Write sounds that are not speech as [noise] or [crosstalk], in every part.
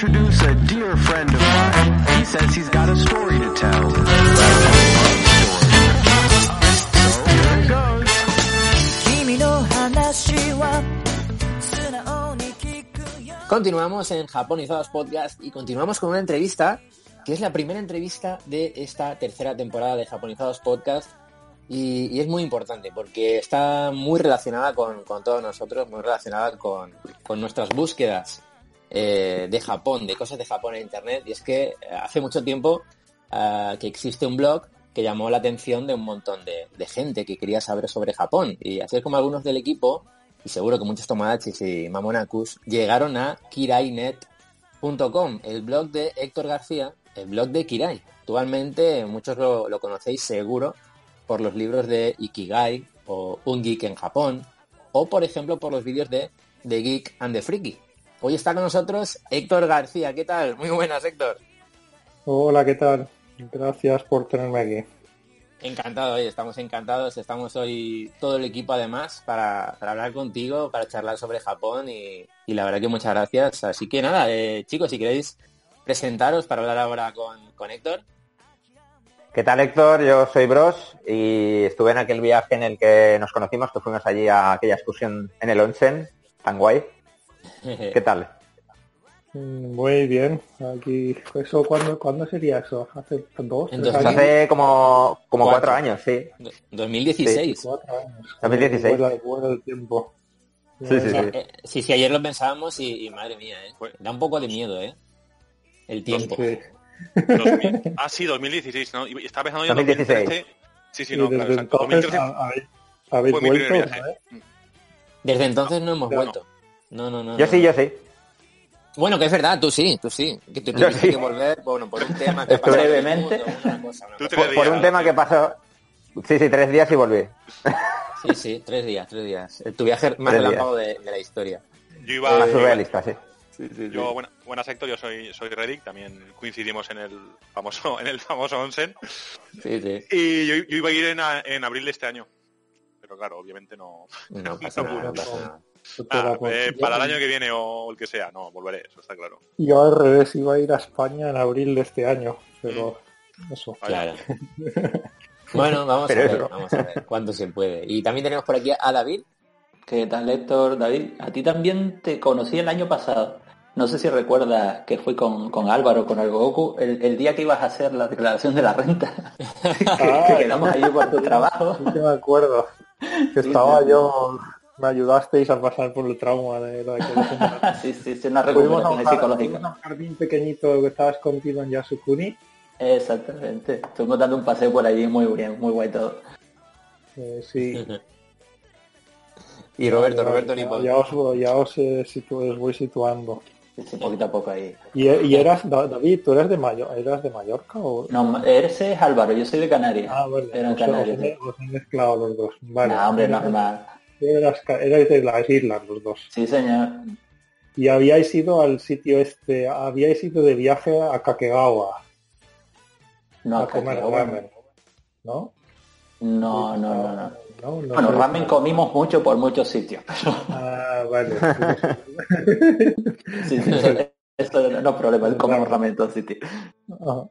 introduce a dear friend of mine. He says he's got a story to tell. So here it goes. 君の話は素直に聞くよ Continuamos en Japonizados Podcast y continuamos con una entrevista que es la primera entrevista de esta tercera temporada de Japonizados Podcast y, y es muy importante porque está muy relacionada con, con todos nosotros, muy relacionada con, con nuestras búsquedas eh, de Japón, de cosas de Japón en Internet y es que eh, hace mucho tiempo ah, que existe un blog que llamó la atención de un montón de, gente que quería saber sobre Japón y así es como algunos del equipo y seguro que muchos Tomodachis y Mamonakus llegaron a kirainet.com, el blog de Héctor García, el blog de Kirai. Actualmente muchos lo, lo conocéis seguro por los libros de Ikigai o Un Geek en Japón o por ejemplo por los vídeos de The Geek and the Freaky. Hoy está con nosotros Héctor García. ¿Qué tal? Muy buenas, Héctor. Hola, ¿qué tal? Gracias por tenerme aquí. Encantado, hoy estamos encantados. Estamos hoy todo el equipo además para, para hablar contigo, para charlar sobre Japón y, y la verdad que muchas gracias. Así que nada, eh, chicos, si queréis presentaros para hablar ahora con, con Héctor. ¿Qué tal, Héctor? Yo soy Bros y estuve en aquel viaje en el que nos conocimos, que fuimos allí a aquella excursión en el Onsen, tan guay. ¿Qué [laughs] tal? Mm, Muy bien. Aquí, eso, ¿cuándo, ¿cuándo sería eso? ¿Hace dos? En Pues años? hace como, como Cuatro. cuatro años, sí. 2016. Cuatro años. 2016. Vuela, vuela el tiempo. Sí, sí, sí. Eh, sí, sí, ayer lo pensábamos y, y madre mía, eh. da un poco de miedo, ¿eh? El tiempo. Sí. 2000 [laughs] ah, sí, 2016, ¿no? Y estaba pensando yo en 2016. 2013. Sí, sí, no, desde claro, exacto. entonces 2013 ha- habéis, vuelto. ¿sabes? Desde entonces no hemos Claro. vuelto. No, no, no. Yo no. sí, yo sí. Bueno, que es verdad, tú sí, tú sí. Que tú Yo tuviste sí. que volver, bueno, por un tema que pasó brevemente. en el mundo, una cosa, una Tú cosa. Tres Por, un tema sí. que pasó... Sí, sí, tres días y volví. Sí, sí, tres días, tres días. Eh, Tu viaje más relámpago de, de la historia. Yo iba, Más surrealista, sí. yo, buena- buenas Héctor, yo soy, soy Reddick, también coincidimos en el famoso, [laughs] en el famoso onsen. Sí, sí. Y yo, yo iba a ir en, a- en abril de este año. Pero claro, obviamente no. No [laughs] pasa nada, no pasa nada. Ah, eh, para el año que viene o el que sea, no, volveré, eso está claro. Yo al revés iba a ir a España en abril de este año, pero Mm. eso. Claro. [laughs] Bueno, vamos a ver, eso. vamos a ver cuánto se puede. Y también tenemos por aquí a David. ¿Qué tal, Héctor? David, a ti también te conocí el año pasado. No sé si recuerdas que fui con, con Álvaro, con el Goku, el, el día que ibas a hacer la declaración de la renta. que, [laughs] que quedamos ahí por tu trabajo. Sí que me acuerdo. [laughs] Que estaba yo, me ayudasteis a pasar por el trauma de de la sí, sí, sí, una recuperación un jardín- psicológica. un jardín pequeñito que estaba escondido en Yasukuni. Exactamente. Estuvimos dando un paseo por allí muy bien, muy guay todo. Eh, sí. [laughs] Y Roberto, Roberto ya, Nipo. ya os, ya os, eh, situ- os voy situando. Sí, poquito a poco ahí. ¿Y, y eras, Da- David, tú eres de, Mayo- eras de Mallorca o...? No, ese es Álvaro, yo soy de Canarias. Ah, vale. Eran os, os Canarias. he- os he mezclado los dos. Vale. No, hombre, Eras- normal. Eras ca- erais de las islas los dos. Sí, señor. Y habíais ido al sitio este, habíais ido de viaje a Kakegawa No, a acá, comer ramen, ¿no? No, no, no, no. No, no Bueno, ramen comimos mucho por muchos sitios. Ah, vale. [laughs] Sí, sí, eso, eso no es problema, comemos ramen en todos sitios.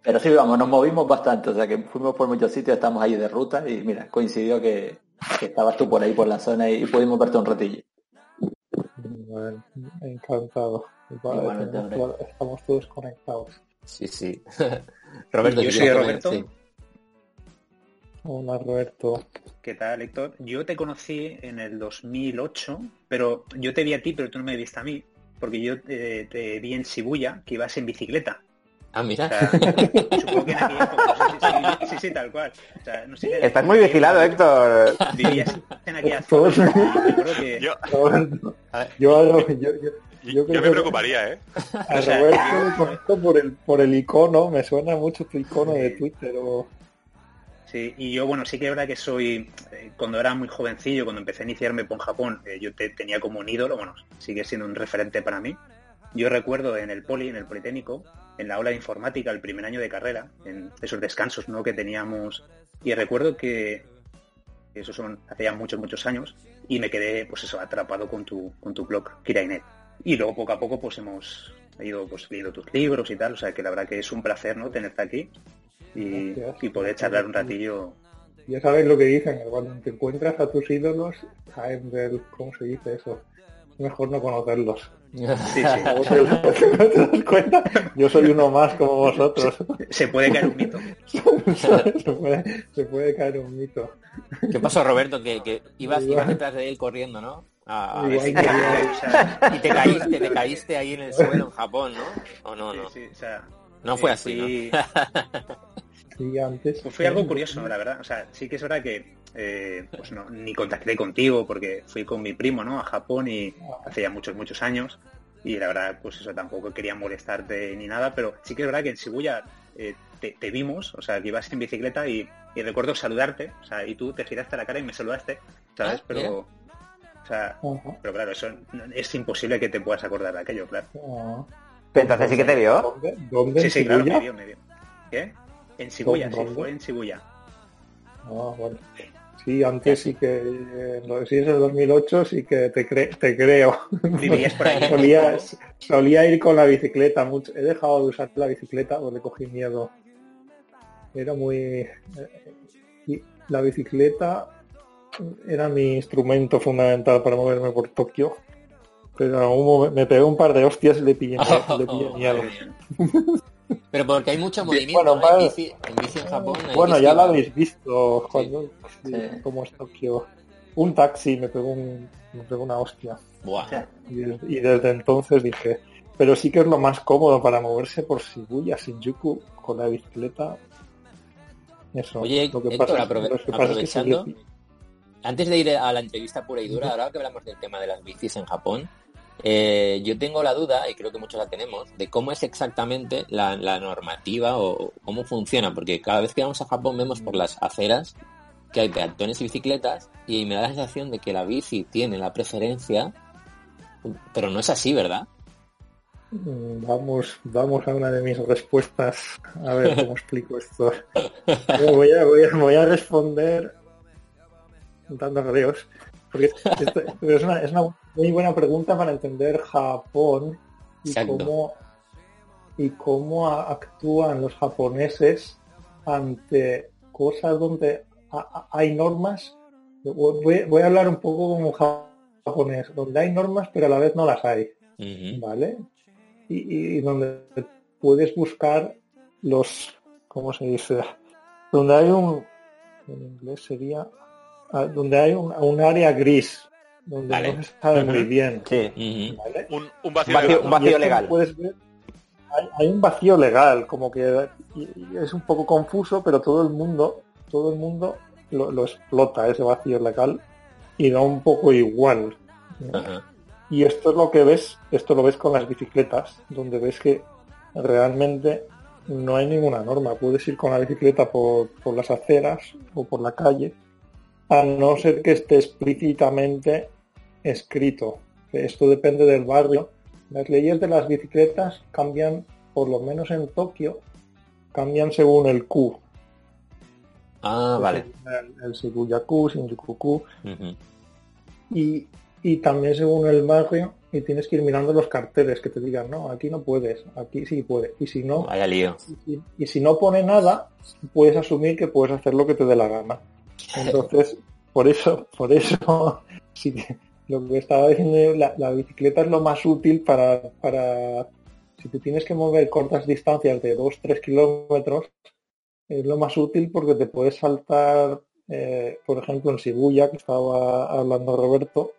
Pero sí, vamos, nos movimos bastante, o sea que fuimos por muchos sitios, estamos ahí de ruta y mira, coincidió que, que estabas tú por ahí por la zona y pudimos verte un ratillo. Bueno, encantado. Vale, tenemos estamos todos conectados. Sí, sí. [laughs] Roberto, Yo soy Roberto. sí. Hola Roberto. ¿Qué tal, Héctor? Yo te conocí en el 2008, pero yo te vi a ti, pero tú no me viste a mí, porque yo te, te vi en Shibuya, que ibas en bicicleta. Ah, O mira. sea, supongo que en aquella época, no sé si- sí, sí, sí, tal cual. O sea, no sé, Estás muy vigilado, Héctor. Vivías en aquella [laughs] zona. Yo. Yo, yo, yo- yo, Yo creo me preocuparía, ¿eh? a O sea, Roberto yo- le conozco por el, por el icono, me suena mucho tu icono de Twitter o... Sí, y yo, bueno, sí que es verdad que soy, eh, cuando era muy jovencillo, cuando empecé a iniciarme por Japón, eh, yo te tenía como un ídolo, bueno, sigue siendo un referente para mí. Yo recuerdo en el poli, en el Politécnico, en la aula de informática, el primer año de carrera, en esos descansos ¿no? que teníamos, y recuerdo que eso son hace ya muchos, muchos años, y me quedé, pues eso, atrapado con tu, con tu blog, Kirainet. Y luego poco a poco pues hemos he ido pues leyendo tus libros y tal, o sea que la verdad que es un placer, ¿no? Tenerte aquí y, y poder charlar un ratillo. Ya sabes lo que dicen, cuando te encuentras a tus ídolos, caen del, ¿cómo se dice eso? Mejor no conocerlos. [laughs] Sí, sí. No [laughs] te das cuenta, yo soy uno más como vosotros. Se puede caer un mito. [laughs] se, puede, se puede caer un mito. ¿Qué pasó, Roberto? Que, que ibas, ibas detrás de él corriendo, ¿no? A, a ver Igual si que te-. O sea, y te caíste, te caíste ahí en el suelo en Japón, ¿no? ¿O no, no? sí, sí, o sea, No fue eh, así, fui- Sí, antes. Pues fue algo curioso, la verdad. O sea, sí que es verdad que eh, pues no, ni contacté contigo porque fui con mi primo, ¿no? A Japón y hace ya muchos, muchos años. Y la verdad, pues eso, tampoco quería molestarte ni nada, pero sí que es verdad que en Shibuya eh, te, te vimos, o sea, que ibas en bicicleta y, y recuerdo saludarte, o sea, y tú te giraste la cara y me saludaste, ¿sabes? Ah, pero, o sea, pero claro, eso no- es imposible que te puedas acordar de aquello, claro. Ah. Entonces sí que te vio. ¿Dónde? ¿Dónde? Sí, ¿En sí, claro, me vio, me vio. ¿Qué? En Shibuya, sí, fue en Shibuya. Ah, bueno. Sí, antes sí que, eh, si es el 2008, sí que te, cre- te creo. Vivías por ahí. [laughs] solía, solía ir con la bicicleta mucho. He dejado de usar la bicicleta porque cogí miedo. Era muy... eh, y la bicicleta era mi instrumento fundamental para moverme por Tokio. Pero en algún momen- me pegué un par de hostias y le pillé, le pillé [laughs] miedo. Pero porque hay mucho movimiento Bueno, ¿no? vale. en, bici, en bici en Japón. hay Bueno, bici- ya lo habéis visto cuando sí, Sí. cómo es Tokio. Un taxi me pegó un, me pegó una hostia. Buah. Y, des- y desde entonces dije, pero sí que es lo más cómodo para moverse por Shibuya, Shinjuku, con la bicicleta. Eso. Oye, lo que Héctor, pasa, aprove- lo que pasa es que aprovechando, Antes de ir a la entrevista pura y dura, ahora que hablamos del tema de las bicis en Japón, eh, yo tengo la duda, y creo que muchos la tenemos, de cómo es exactamente la, la normativa o cómo funciona, porque cada vez que vamos a Japón vemos por las aceras que hay peatones y bicicletas, y me da la sensación de que la bici tiene la preferencia, pero no es así, ¿verdad? Mm, Vamos, vamos a una de mis respuestas. A ver cómo explico esto. [laughs] Voy, a, voy, a, voy a responder dando rodeos. Porque esto- es, una, es una muy buena pregunta para entender Japón y Exacto. cómo, y cómo actúan los japoneses ante cosas donde hay normas. Voy, voy a hablar un poco como ja- japonés, donde hay normas pero a la vez no las hay. ¿vale? Y, donde puedes buscar los, ¿cómo se dice? Donde hay un, en inglés sería, donde hay un, un área gris, donde Vale. no se sabe muy bien, Sí. Un, un vacío, Vacío- legal, un ¿no? vacío Y esto legal. puedes ver- hay, hay un vacío legal, como que y- y es un poco confuso, pero todo el mundo, todo el mundo lo, lo explota ese vacío legal y da un poco igual. Y esto es lo que ves, esto lo ves con las bicicletas, donde ves que realmente no hay ninguna norma. Puedes ir con la bicicleta por, por las aceras o por la calle, a no ser que esté explícitamente escrito. Esto depende del barrio. Las leyes de las bicicletas cambian, por lo menos en Tokio, cambian según el Q. Ah, vale. El, el Shibuya-Q, Shinjuku-Q, Ujú. y, y también según el barrio y tienes que ir mirando los carteles que te digan no aquí no puedes aquí sí puedes y si no Vaya lío. y, y si no pone nada puedes asumir que puedes hacer lo que te dé la gana entonces por eso por eso [laughs] sí que lo que estaba diciendo la, la bicicleta es lo más útil para para si te tienes que mover cortas distancias de 2-3 kilómetros es lo más útil porque te puedes saltar eh, por ejemplo en Shibuya que estaba hablando Roberto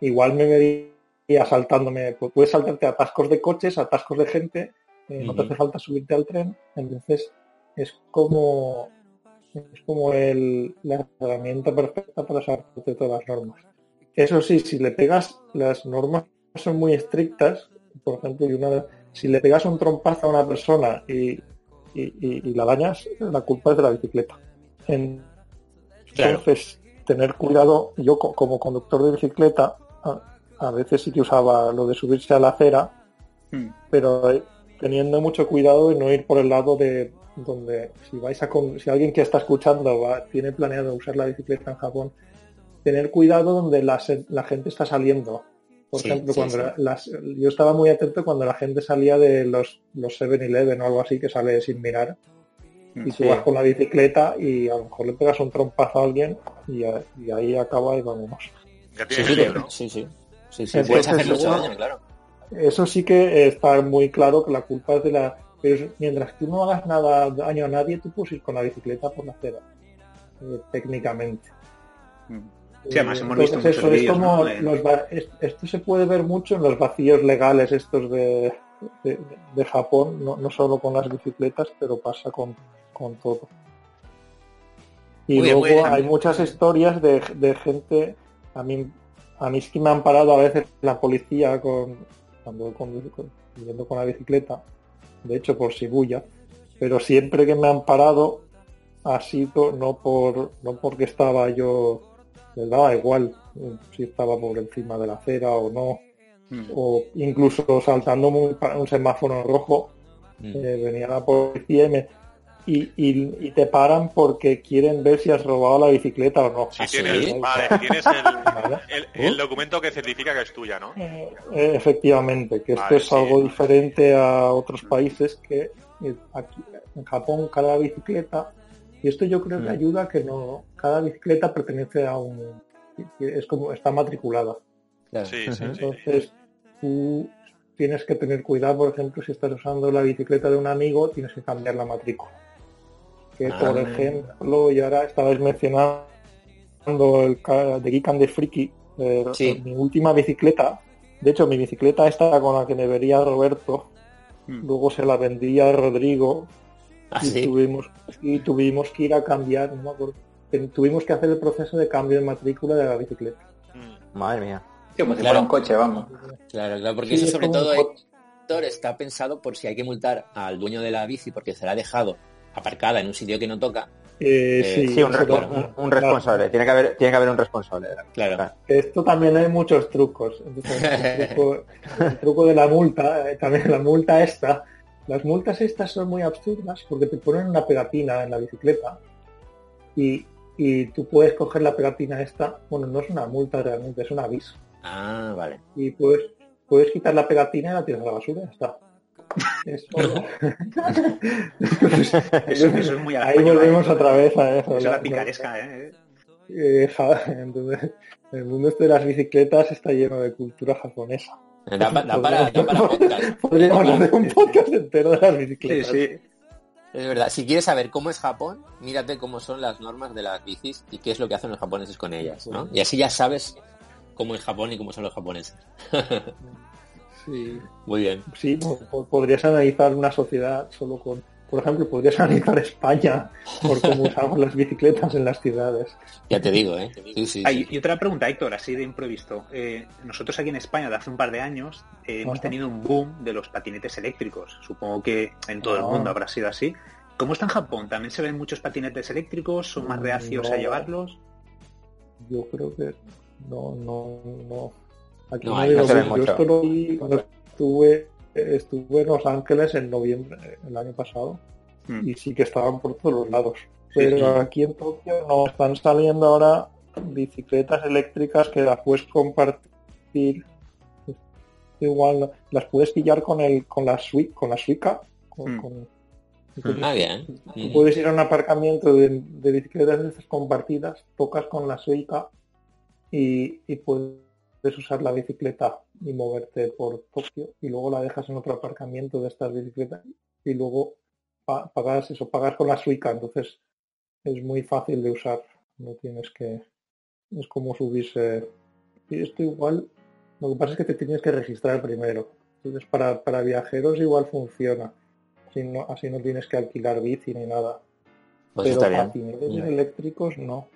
igual me vería saltándome pues puedes saltarte atascos de coches atascos de gente eh, no te hace falta subirte al tren entonces es como es como el, la herramienta perfecta para saltarte todas las normas eso sí si le pegas las normas son muy estrictas por ejemplo y una si le pegas un trompazo a una persona y, y, y- y la dañas la culpa es de la bicicleta Claro. entonces tener cuidado yo co- como conductor de bicicleta a, a veces sí que usaba lo de subirse a la acera Hmm. pero teniendo mucho cuidado de no ir por el lado de donde si vais a con- si alguien que está escuchando va- tiene planeado usar la bicicleta en Japón tener cuidado donde la, se- la gente está saliendo Por Sí, ejemplo, sí, cuando sí. las, yo estaba muy atento cuando la gente salía de los, los 7-Eleven o algo así, que sale sin mirar, y tú Sí. vas con la bicicleta y a lo mejor le pegas un trompazo a alguien y, a- y ahí acaba y vámonos. Ya Sí, Entonces, puedes hacer mucho daño, claro. Eso sí que está muy claro que la culpa es de la... Pero mientras tú no hagas nada daño a nadie, tú puedes ir con la bicicleta por la acera, eh, técnicamente. Sí, además hemos visto eso es como ¿no? Los esto se puede ver mucho en los vacíos legales estos de, de, de Japón, no, no solo con las bicicletas, pero pasa con, con todo. Y muy luego bien. hay muchas historias de, de gente, a mí, a mí es que me han parado a veces la policía con, cuando yendo con la bicicleta, de hecho por Shibuya, pero siempre que me han parado ha sido no por no porque estaba yo les daba igual eh, si estaba por encima de la acera o no Mm. o incluso saltando un, un semáforo rojo Mm. eh, venía la policía y, me, y, y- y te paran porque quieren ver si has robado la bicicleta o no tienes, vale, si tienes el, Vale. el- el documento que certifica que es tuya, ¿no? Eh, eh, efectivamente, que esto es sí. algo diferente a otros países que eh, aquí en Japón cada bicicleta, y esto yo creo que Mm. ayuda a que no, cada bicicleta pertenece a un, es como está matriculada. Claro. Sí. Entonces tú tienes que tener cuidado, por ejemplo, si estás usando la bicicleta de un amigo, tienes que cambiar la matrícula. Que Ah. por ejemplo, y ahora estabais mencionando el de Geek and the Freaky, eh, Sí. mi última bicicleta, de hecho mi bicicleta esta con la que me vería Roberto, Mm. luego se la vendía a Rodrigo Ah, y sí. tuvimos y tuvimos que ir a cambiar, no me acuerdo, ten- tuvimos que hacer el proceso de cambio de matrícula de la bicicleta. Mm. Madre mía. Como si Claro. fuera un coche, vamos. Claro, claro, porque Sí, eso es sobre un todo Héctor, está pensado por si hay que multar al dueño de la bici porque se la ha dejado aparcada en un sitio que no toca. Eh, Eh, sí, Sí, un, eso re- también. un- un responsable. Tiene que haber, tiene que haber un responsable. Claro. Esto también hay muchos trucos. Entonces, el, [laughs] truco, el truco de la multa, eh, también la multa esta. Las multas estas son muy absurdas porque te ponen una pegatina en la bicicleta y, y tú puedes coger la pegatina esta. Bueno, no es una multa realmente, es un aviso. Ah, vale. Y puedes, puedes quitar la pegatina y la tiras a la basura y ya está. Eso, [laughs] Eso, eso es muy ahí volvemos ¿eh? otra vez a eso. Eso es la- la picaresca, ¿eh? eh, ja- entonces, el mundo este de las bicicletas está lleno de cultura japonesa. Da, da para, da para podcast. [laughs] Podríamos hacer un podcast entero de las Sí, bicicletas. sí. Es verdad. Si quieres saber cómo es Japón, mírate cómo son las normas de las bicis y qué es lo que hacen los japoneses con ellas, ¿no? Y así ya sabes cómo es Japón y cómo son los japoneses. [laughs] Sí, Muy bien. sí, po- po- podrías analizar una sociedad solo con, por ejemplo, podrías [laughs] analizar España por cómo usamos las bicicletas en las ciudades. Ya te digo, ¿eh? Sí, sí, sí. Hay- y otra pregunta, Héctor, así de improviso. Eh, nosotros aquí en España, de hace un par de años, eh, hemos tenido un boom de los patinetes eléctricos. Supongo que en todo el Ah. mundo habrá sido así. ¿Cómo está en Japón? ¿También se ven muchos patinetes eléctricos? ¿Son más Mm, reacios a llevarlos? Yo creo que no, no, no. Aquí No, no, ahí digo no se ve mucho. Yo esto lo vi cuando estuve, estuve en Los Ángeles en noviembre el año pasado Mm. y sí que estaban por todos los lados. Pero sí. aquí en Tokio no están saliendo ahora bicicletas eléctricas que las puedes compartir. Igual las puedes pillar con el con la Suica, con la Suica, con, Mm. con- entonces, Ah, bien. Mm. puedes ir a un aparcamiento de, de bicicletas de estas compartidas, tocas con la suica y, y puedes usar la bicicleta y moverte por Tokio y luego la dejas en otro aparcamiento de estas bicicletas y luego pa- pagas eso, pagas con la suica, entonces es muy fácil de usar, no tienes que, es como subirse, y esto igual, lo que pasa es que te tienes que registrar primero, entonces para, para viajeros igual funciona, así no, así no tienes que alquilar bici ni nada, Pues pero eléctricos no.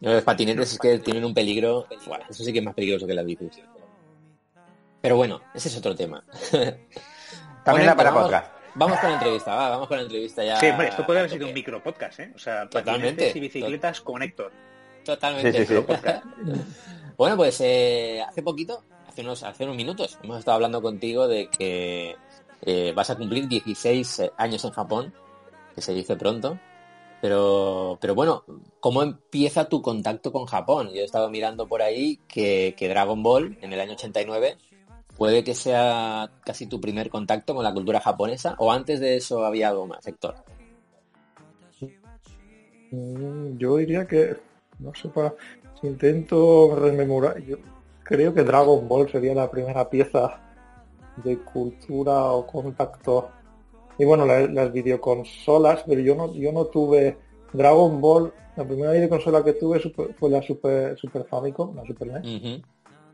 Los patinetes es que tienen un peligro. Buah, eso sí que es más peligroso que las bicis. Pero bueno, ese es otro tema. [laughs] También Bueno, da para vamos, podcast. Vamos con la entrevista, va, vamos con la entrevista ya. Sí, hombre, esto puede haber sido un micro podcast, ¿eh? O sea, Totalmente. patinetes y bicicletas con Héctor. Totalmente. Sí, sí. [laughs] Bueno, pues eh, hace poquito, hace unos, hace unos minutos, hemos estado hablando contigo de que eh, vas a cumplir 16 años en Japón, que se dice pronto. Pero, pero bueno, ¿cómo empieza tu contacto con Japón? Yo he estado mirando por ahí que, que Dragon Ball en el año 89 puede que sea casi tu primer contacto con la cultura japonesa o antes de eso había algo más, Héctor. Mm, Yo diría que, no sé, para, intento rememorar, yo creo que Dragon Ball sería la primera pieza de cultura o contacto. Y bueno, la- las videoconsolas, pero yo no, yo no tuve Dragon Ball, la primera videoconsola que tuve super- fue la Super, Super Famicom, la Super NES. Ujú.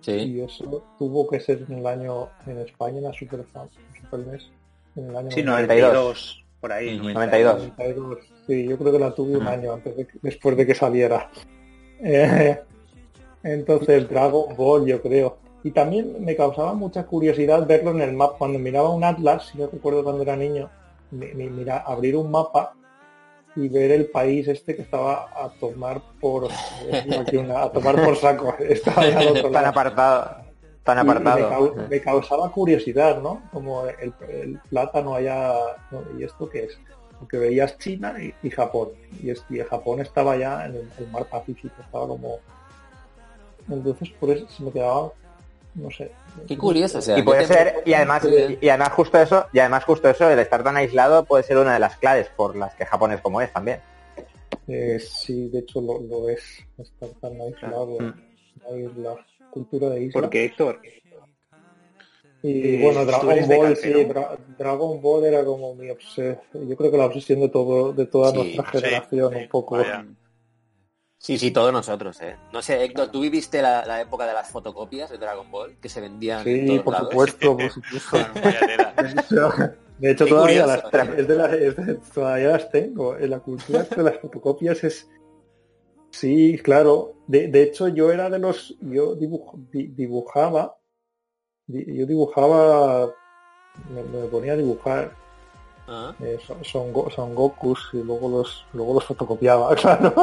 Sí. Y eso tuvo que ser en el año, en España, la Super, Super NES, en el año Sí, 92. 92, por ahí. 92. 92. Sí, yo creo que la tuve un año antes de, después de que saliera. [laughs] Eh, entonces, Dragon Ball, yo creo. Y también me causaba mucha curiosidad verlo en el mapa. Cuando miraba un atlas, si no recuerdo cuando era niño, mi- mi- mira, abrir un mapa y ver el país este que estaba a tomar por [laughs] una- a tomar por saco. [laughs] Estaba Tan lado. apartado. Tan me, apartado. me causaba curiosidad, ¿no? Como el, el plátano allá. ¿y esto qué es? Porque veías China y, y Japón, y, es- y Japón estaba ya en el, el mar Pacífico, estaba como... Entonces por eso se me quedaba, no sé. Qué curioso, o sea, Y puede te- ser, y además, y además justo eso, y además justo eso, el estar tan aislado puede ser una de las claves por las que Japón es como es también. Eh, sí, de hecho lo, lo es, estar tan aislado, Mm. isla, cultura de isla. Porque Héctor, Y Eh, bueno, Dragon Ball, sí, Dragon Ball era como mi obsesión. Yo creo que la obsesión de todo, de toda Sí, nuestra sí, generación, sí, un poco. vaya. Sí, sí, todos nosotros, ¿eh? No sé, Héctor, ¿tú viviste la, la época de las fotocopias de Dragon Ball que se vendían en Sí, todos por lados? supuesto, por [laughs] supuesto. De hecho, todavía curioso. las, es de las- es de- todavía las tengo. En la cultura de las fotocopias es... Sí, claro. De, de hecho, yo era de los... Yo dibuj- di- dibujaba... di- Yo dibujaba... Me, me ponía a dibujar Ah, eh, son, son, Go- son Gokus y luego los luego los fotocopiaba, [laughs] claro.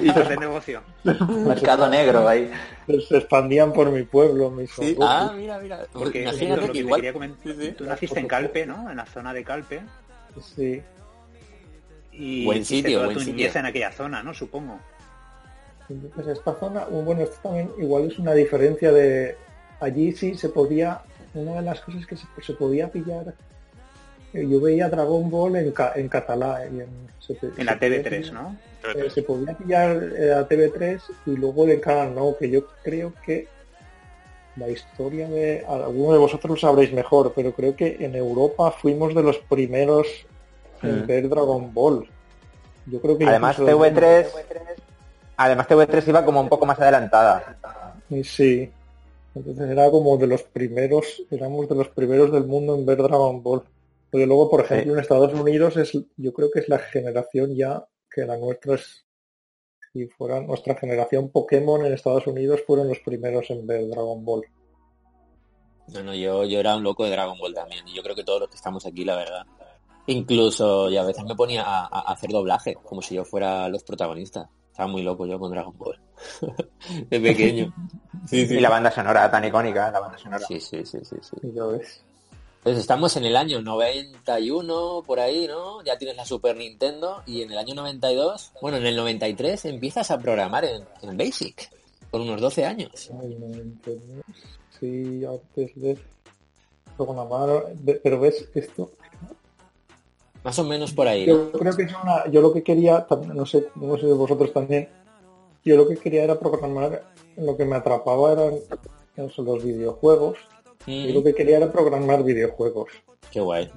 hizo de negocio. [laughs] Mercado negro ahí. se expandían por mi pueblo, mis sí. Ah, mira, mira. Porque Imagínate Héctor, lo que que te igual... quería comentar, Sí, sí. tú naciste en Calpe, ¿no? En la zona de Calpe. Sí. Y Buen sitio, toda buen tu sitio. niñez en aquella zona, ¿no? Supongo. Entonces esta zona, bueno, esto también igual es una diferencia de allí sí se podía, una de las cosas que se, se podía pillar, yo veía Dragon Ball en, ca- en catalá y en, se- En la se podía TV3, pillar- ¿no? eh, se podía pillar eh, a TV3 y luego en Canal No, que yo creo que la historia de alguno de vosotros lo sabréis mejor, pero creo que en Europa fuimos de los primeros en Mm. ver Dragon Ball. Yo creo que Además incluso- TV3, además TV3 iba como un poco más adelantada. Y Sí. Entonces era como de los primeros, éramos de los primeros del mundo en ver Dragon Ball. Porque luego, por ejemplo, Sí. en Estados Unidos es, yo creo que es la generación ya que la nuestra es, si fuera nuestra generación Pokémon en Estados Unidos fueron los primeros en ver Dragon Ball. No, no, yo, yo era un loco de Dragon Ball también. Y yo creo que todos los que estamos aquí, la verdad. Incluso, y a veces me ponía a, hacer doblaje, como si yo fuera los protagonistas. Estaba muy loco yo con Dragon Ball. [laughs] de pequeño. [laughs] Sí, sí. Y la banda sonora tan icónica, la banda sonora. Sí, sí, sí, sí, sí. Y ya ves. Entonces estamos en el año 91, por ahí, ¿no? Ya tienes la Super Nintendo y en el año 92, bueno, en el 93 empiezas a programar en, en Basic, con unos 12 años. Ay, no. Sí, antes de programar, de- pero ves esto, Más o menos por ahí, ¿no? Yo creo que es una, yo lo que quería, no sé, no sé vosotros también, yo lo que quería era programar, lo que me atrapaba eran los videojuegos, yo lo que quería era programar videojuegos. Qué guay.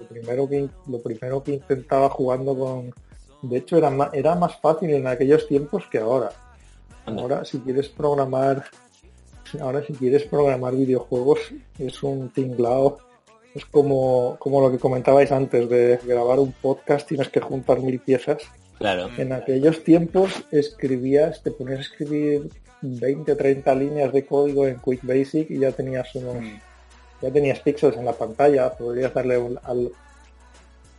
Lo primero que, lo primero que intentaba jugando con, de hecho era más, era más fácil en aquellos tiempos que ahora. Anda. Ahora si quieres programar, ahora si quieres programar videojuegos es un tinglao. Es como, como lo que comentabais antes de grabar un podcast, tienes que juntar mil piezas. Claro. En aquellos tiempos escribías, te ponías a escribir 20 30 líneas de código en Quick Basic y ya tenías unos, ya tenías píxeles en la pantalla, podrías darle un- al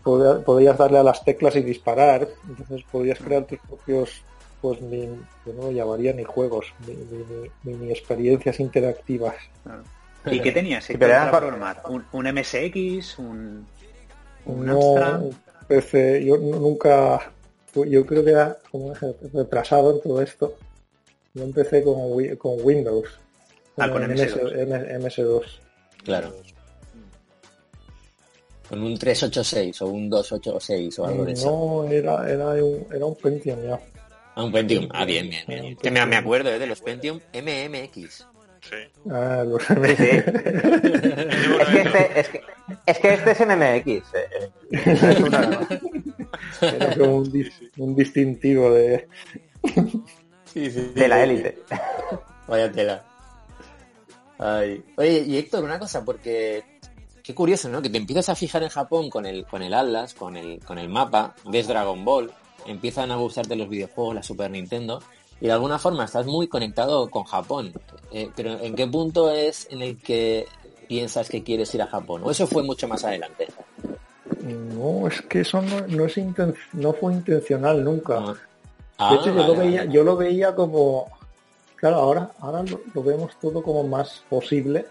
podrías darle a las teclas y disparar, entonces podrías crear tus propios pues ni, yo no lo llamaría ni juegos, ni, ni- ni- ni experiencias interactivas. ¿Y qué tenías para pa- programar? ¿Un, un MSX? ¿Un, un No, Amstrad? PC, yo nunca yo creo que era como retrasado en todo esto. Yo empecé con, con Windows. Ah, con en MS2. MS, MS2. Claro. Con un 386 o un 286 o algo de eso. No, era, era, un, era un Pentium ya. Ah, un Pentium. Ah, bien, bien, bien. Que me, me acuerdo eh, de los Pentium MMX. Sí. Ah, los Sí, sí. es, que este, es, que, es que este es MMX. eh. Es una- era como un, dis- un distintivo de... de la élite. Vaya tela. Ay. Oye, y Héctor, una cosa, porque qué curioso, ¿no? Que te empiezas a fijar en Japón con el, con el Atlas, con el, con el mapa, ves Dragon Ball, empiezan a gustarte los videojuegos, la Super Nintendo, y de alguna forma estás muy conectado con Japón. Eh, pero ¿en qué punto es en el que piensas que quieres ir a Japón? ¿O eso fue mucho más adelante? No, es que eso no, no es inten- no fue intencional nunca. Ah. De Ah, hecho, yo, lo veía, vale. yo lo veía como... Claro, ahora, ahora lo, lo vemos todo como más posible,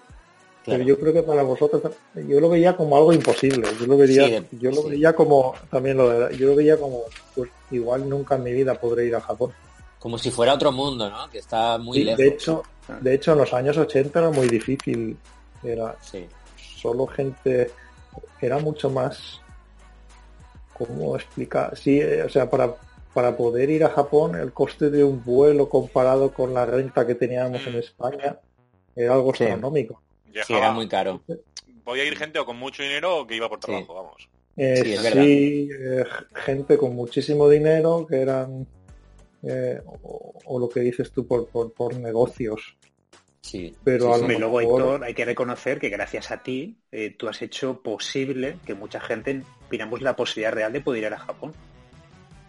Claro. pero yo creo que para vosotros, yo lo veía como algo imposible. Yo lo veía, Sí, yo lo sí. veía como, también lo de- yo lo veía como, pues igual nunca en mi vida podré ir a Japón. Como si fuera otro mundo, ¿no? Que está muy Sí, lejos. de hecho, de hecho en los años 80 era muy difícil. Era Sí. solo gente, era mucho más, ¿cómo explicar? Sí, eh, o sea, para, para poder ir a Japón, el coste de un vuelo comparado con la renta que teníamos en Mm. España era algo Sí. astronómico. Sí, era muy caro. Podía ir gente o con mucho dinero o que iba por trabajo, vamos. Eh, Sí, es sí, eh, gente con muchísimo dinero que eran, eh, o, o lo que dices tú, por, por, por negocios. Sí. Pero Sí, a sí. luego, mejor- Héctor, hay que reconocer que gracias a ti eh, tú has hecho posible que mucha gente piramos la posibilidad real de poder ir a Japón.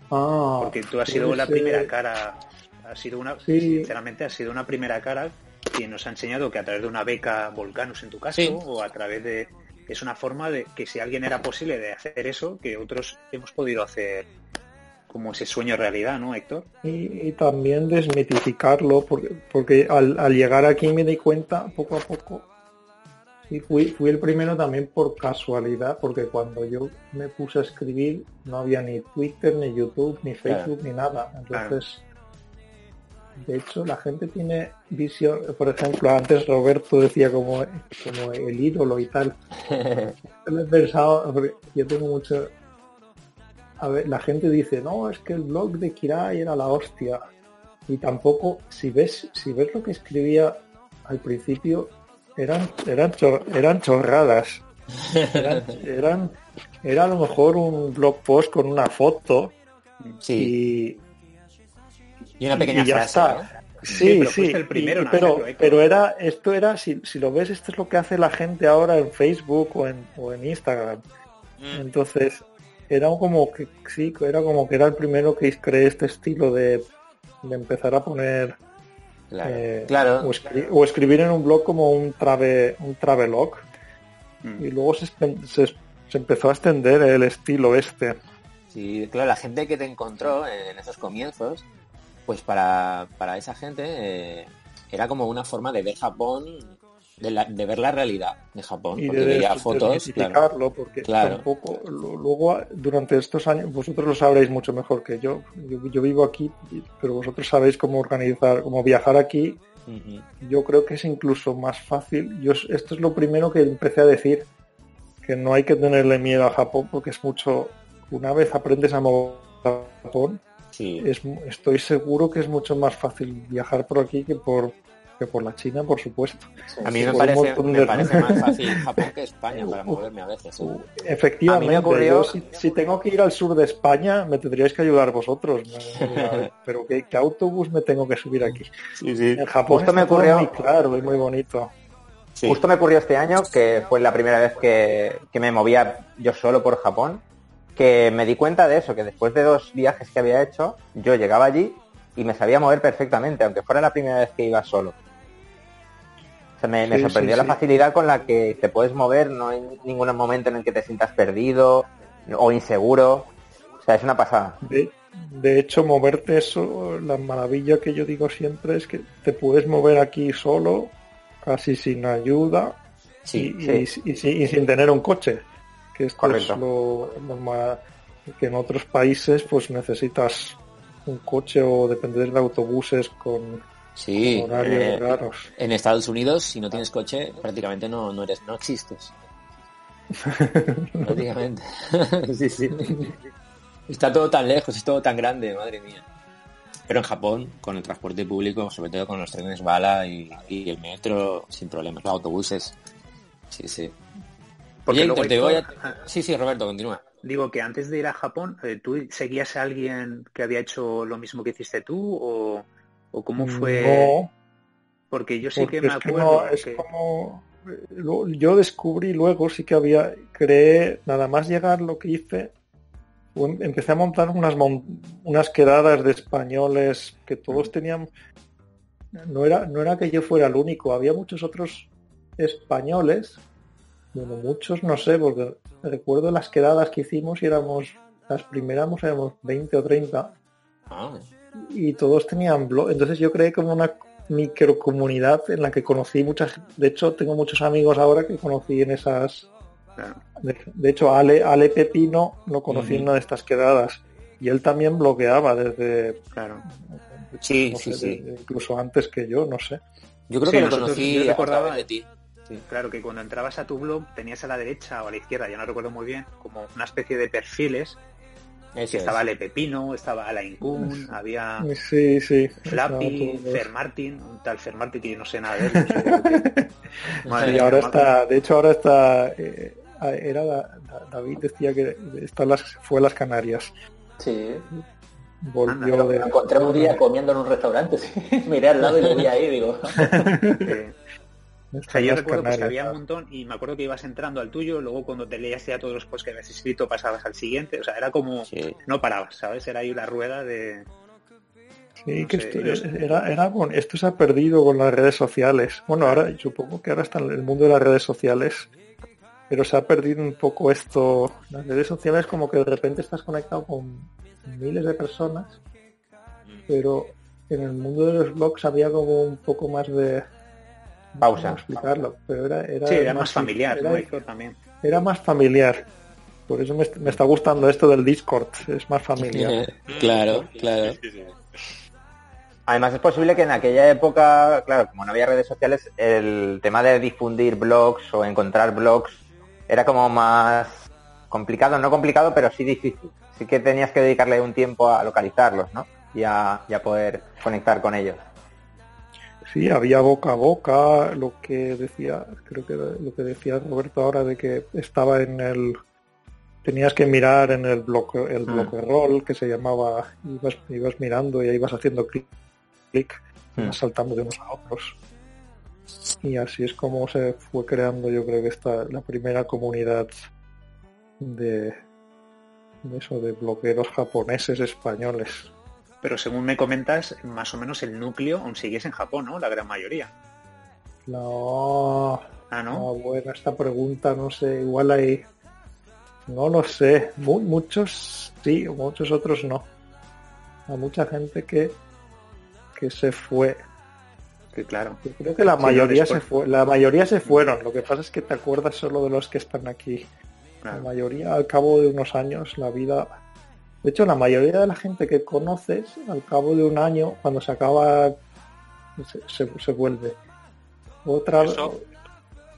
Ah, Porque tú has sido la ser. primera cara, has sido una, Sí. sinceramente, has sido una primera cara que nos ha enseñado que a través de una beca Volcanus en tu caso, Sí. o a través de es una forma de que si alguien era posible de hacer eso, que otros hemos podido hacer como ese sueño realidad, ¿no, Héctor? y, y también desmitificarlo porque, porque al, al llegar aquí me di cuenta poco a poco y fui, fui el primero también por casualidad porque cuando yo me puse a escribir no había ni Twitter ni YouTube ni Claro. Facebook ni nada entonces de hecho la gente tiene visión por ejemplo antes Roberto decía como, como el ídolo y tal [laughs] Yo he pensado, porque yo tengo mucho... A ver, la gente dice, no, es que el blog de Kirai era la hostia. Y tampoco, si ves, si ves lo que escribía al principio, eran, eran, chor- eran chorradas. Eran, [laughs] eran- era a lo mejor un blog post con una foto Sí. y, Y una pequeña y ya frase. está. ¿no? Sí, Sí, pero sí, fuiste el primero y- pero, pero era, esto era, si, si lo ves, esto es lo que hace la gente ahora en Facebook o en, o en Instagram. Mm, Entonces, era como que, sí, era como que era el primero que creé este estilo de, de empezar a poner, Claro. eh, claro. o, escri- o escribir en un blog como un trave, un travelog, Mm. y luego se, se empezó a extender el estilo este. Sí, claro, la gente que te encontró en esos comienzos, pues para, para esa gente eh, era como una forma de ver Japón, de, la- de ver la realidad de Japón, y porque de veía fotos, claro. desmitificarlo, porque Claro. tampoco lo- luego durante estos años vosotros lo sabréis mucho mejor que yo. yo yo vivo aquí pero vosotros sabéis cómo organizar cómo viajar aquí yo creo que es incluso más fácil yo esto es lo primero que empecé a decir que no hay que tenerle miedo a Japón porque es mucho una vez aprendes a mover a Japón Sí, es, estoy seguro que es mucho más fácil viajar por aquí que por que por la China por supuesto a mí me parece, me parece más fácil [laughs] Japón que España para moverme a veces. ¿eh? Efectivamente, A mí me ocurrió- yo si, si tengo que ir al sur de España, me tendríais que ayudar vosotros. [laughs] Pero ¿qué, qué autobús me tengo que subir aquí? Sí, sí. En Japón Justo me ocurrió- muy claro y muy bonito. Sí. Justo me ocurrió este año, que fue la primera vez que, que me movía yo solo por Japón, que me di cuenta de eso, que después de dos viajes que había hecho, yo llegaba allí y me sabía mover perfectamente, aunque fuera la primera vez que iba solo. O sea, me, me Sí, sorprendió sí, la sí. facilidad con la que te puedes mover, no hay ningún momento en el que te sientas perdido o inseguro. O sea, es una pasada. De, de hecho, moverte eso, la maravilla que yo digo siempre es que te puedes mover aquí solo, casi sin ayuda Sí, y, y- y sin- y sin tener un coche. Que esto Correcto. es lo, ma- que en otros países pues necesitas un coche o depender de autobuses con Sí, horarios eh, raros. en Estados Unidos, si no tienes coche, prácticamente no, no eres, no existes. [laughs] prácticamente. sí, sí. Está todo tan lejos, es todo tan grande, madre mía. Pero en Japón, con el transporte público, sobre todo con los trenes bala y, y el metro, sin problemas, los autobuses. Sí, sí. Porque Oye, te voy a- Sí, sí, Roberto, continúa. Digo que antes de ir a Japón, eh, ¿tú seguías a alguien que había hecho lo mismo que hiciste tú? ¿O, o cómo fue? No, Porque yo sí porque que me es que acuerdo no, es que- como eh, yo descubrí luego sí que había creé nada más llegar lo que hice empecé a montar unas mon- unas quedadas de españoles que todos tenían no era no era que yo fuera el único había muchos otros españoles bueno muchos no sé porque recuerdo las quedadas que hicimos y éramos las primeras éramos 20 o 30 Ah, y todos tenían blog. Entonces yo creé como una microcomunidad en la que conocí muchas. De hecho, tengo muchos amigos ahora que conocí en esas. Claro. De, de hecho, Ale, Ale Pepino lo conocí en una de estas quedadas. Y él también bloqueaba desde. Claro. Sí, no sí, sé, sí. de- incluso antes que yo, no sé. Yo creo Sí, que lo nosotros- conocí yo recordaba- de ti. Claro que cuando entrabas a tu blog tenías a la derecha o a la izquierda, ya no recuerdo muy bien, como una especie de perfiles Eso que es. estaba Ale Pepino, estaba Alain Kuhn, había Sí, sí. Flappy, Estaba Fer Martin, un tal Fer Martin que yo no sé nada de él. [laughs] Madre Y ahora está, de hecho ahora está, eh, era Da- David decía que está las, fue a las Canarias, Sí. volvió Anda, de, Lo encontré un día comiendo en un restaurante. sí. [laughs] Miré al lado y lo vi ahí, digo. [laughs] O sea, yo recuerdo pues, que había un montón y me acuerdo que ibas entrando al tuyo, luego cuando te leías ya todos los posts que habías escrito pasabas al siguiente, o sea, era como Sí. no parabas, ¿sabes? Era ahí la rueda de... Sí, No que sé, esto, yo- era, era bon- esto se ha perdido con las redes sociales. Bueno, ahora supongo que ahora está en el mundo de las redes sociales, pero se ha perdido un poco esto. Las redes sociales como que de repente estás conectado con miles de personas, pero en el mundo de los blogs había como un poco más de... Pausa. explicarlo, pero era, era, Sí, era más familiar, era, ¿no? Héctor, también. era más familiar. Por eso me, est- me está gustando esto del Discord, es más familiar. [laughs] claro, claro. Además es posible que en aquella época, claro, como no había redes sociales, el tema de difundir blogs o encontrar blogs era como más complicado, no complicado, pero sí difícil. Sí que tenías que dedicarle un tiempo a localizarlos, ¿no? Y a, y a poder conectar con ellos. Sí, había boca a boca, lo que decía, creo que lo que decía Roberto ahora de que estaba en el tenías que mirar en el bloque el Mm. bloque roll que se llamaba ibas ibas mirando y ahí ibas haciendo clic clic Mm. saltando de unos a otros y así es como se fue creando yo creo que esta la primera comunidad de, de eso de blogueros japoneses españoles Pero según me comentas, más o menos el núcleo aún sigues en Japón, ¿no? La gran mayoría. no Ah, ¿no? Ah, bueno, esta pregunta no sé, igual hay, no lo sé, Mu- muchos sí, muchos otros no. Hay mucha gente que que se fue. Que claro. Yo creo que la Sí, mayoría no, se fue, la mayoría se fueron. Lo que pasa es que te acuerdas solo de los que están aquí. La mayoría al cabo de unos años la vida. De hecho, la mayoría de la gente que conoces al cabo de un año, cuando se acaba, se, se- se vuelve. Otra Eso-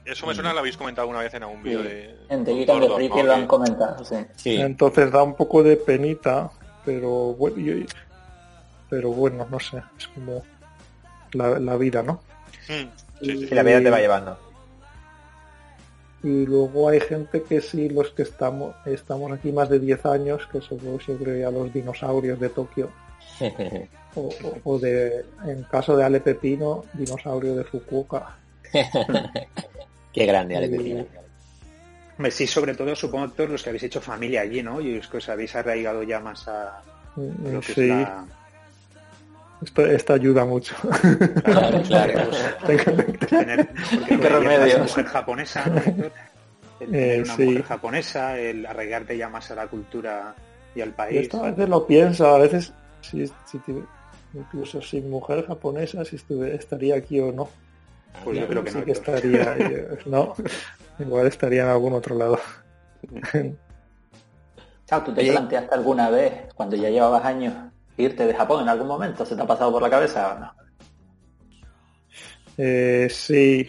Eso me suena, lo habéis comentado alguna vez en algún vídeo de... En Gordo, Freaky ¿no? lo han comentado, sí. Sí. Entonces da un poco de penita, pero bueno, yo- pero bueno, no sé, es como la, la vida, ¿no? Mm, sí, sí. Si la vida te va llevando. Y luego hay gente que sí, los que estamos estamos aquí más de 10 años, que somos yo creo ya los dinosaurios de Tokio, [laughs] o, o- o de, en caso de Ale Pepino, dinosaurio de Fukuoka. [laughs] Qué grande, Ale Y- Pepino. Hombre, Sí, sobre todo supongo Héctor, los que habéis hecho familia allí, ¿no? Y os que os habéis arraigado ya más a lo que Sí, es la... esto, esto ayuda mucho. Claro, claro. [laughs] tener, porque [laughs] mujer japonesa. [laughs] El tener Eh, una sí. mujer japonesa, el arraigarte ya más a la cultura y al país. esto a veces lo pienso, a veces si, si incluso sin mujer japonesa, si estuve, estaría aquí o no. Pues yo creo que sí no. que estaría, yo- no, igual estaría en algún otro lado. Claro, ¿tú te planteaste alguna vez, cuando ya llevabas años, irte de Japón en algún momento? ¿Se te ha pasado por la cabeza o no? Eh, sí,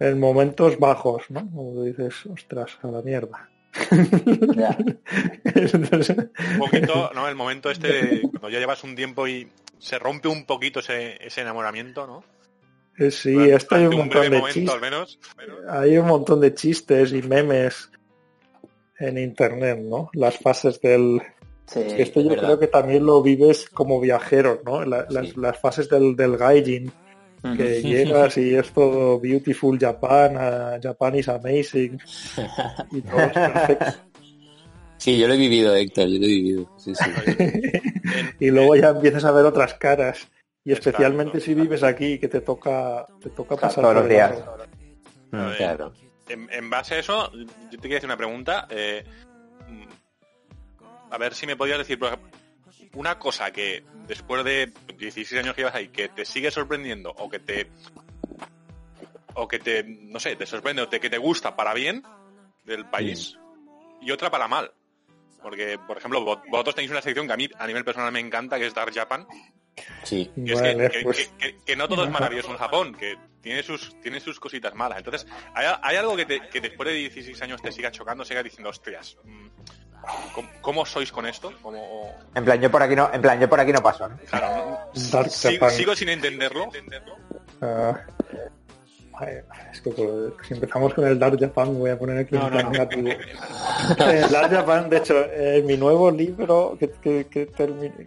en momentos bajos, ¿no? Como dices, ostras, a la mierda. Ya. [laughs] Entonces, Un poquito, ¿no? El momento este de [laughs] cuando ya llevas un tiempo y se rompe un poquito ese, ese enamoramiento, ¿no? eh, sí, Durante- esto hay un montón de momento, al chistes. menos. pero- Hay un montón de chistes y memes en internet, ¿no? Las fases del... Sí, Esto yo verdad. creo que también lo vives como viajero, ¿no? La- las, Sí. las fases del, del gaijin, que llegas y es todo beautiful Japan, ah, Japan is amazing, y todo es perfecto. [laughs] Sí, yo lo he vivido, Héctor, yo lo he vivido. Sí, sí. En- [laughs] y luego ya empiezas a ver otras caras. Y Exacto. especialmente si vives aquí, que te toca, te toca pasar todos por los días. eh, Claro. en, en base a eso, yo te quería hacer una pregunta. eh, mm, a ver si me podías decir, por ejemplo, una cosa que después de 16 años que llevas ahí, que te sigue sorprendiendo o que te o que te, no sé, te sorprende o te, que te gusta para bien del país y otra para mal. Porque, por ejemplo, vos- vosotros tenéis una sección que a mí a nivel personal me encanta, que es Dark Japan, Sí. que, es que- Vale, que- pues que- que- que no todo es maravilloso en Japón, que tiene sus, tiene sus cositas malas. Entonces, ¿hay, hay algo que, te- que después de 16 años te siga chocando, siga diciendo, hostias, mm, ¿cómo, cómo sois con esto? ¿Cómo, En plan, yo por aquí no, en plan, yo por aquí no paso. ¿no? claro, Dark sigo, Japan. sigo sin entenderlo. Ay, es que por- si empezamos con el Dark Japan, me voy a poner aquí No, en no, plan no. negativo. [laughs] El Dark Japan, de hecho, eh, mi nuevo libro que, que, que termine,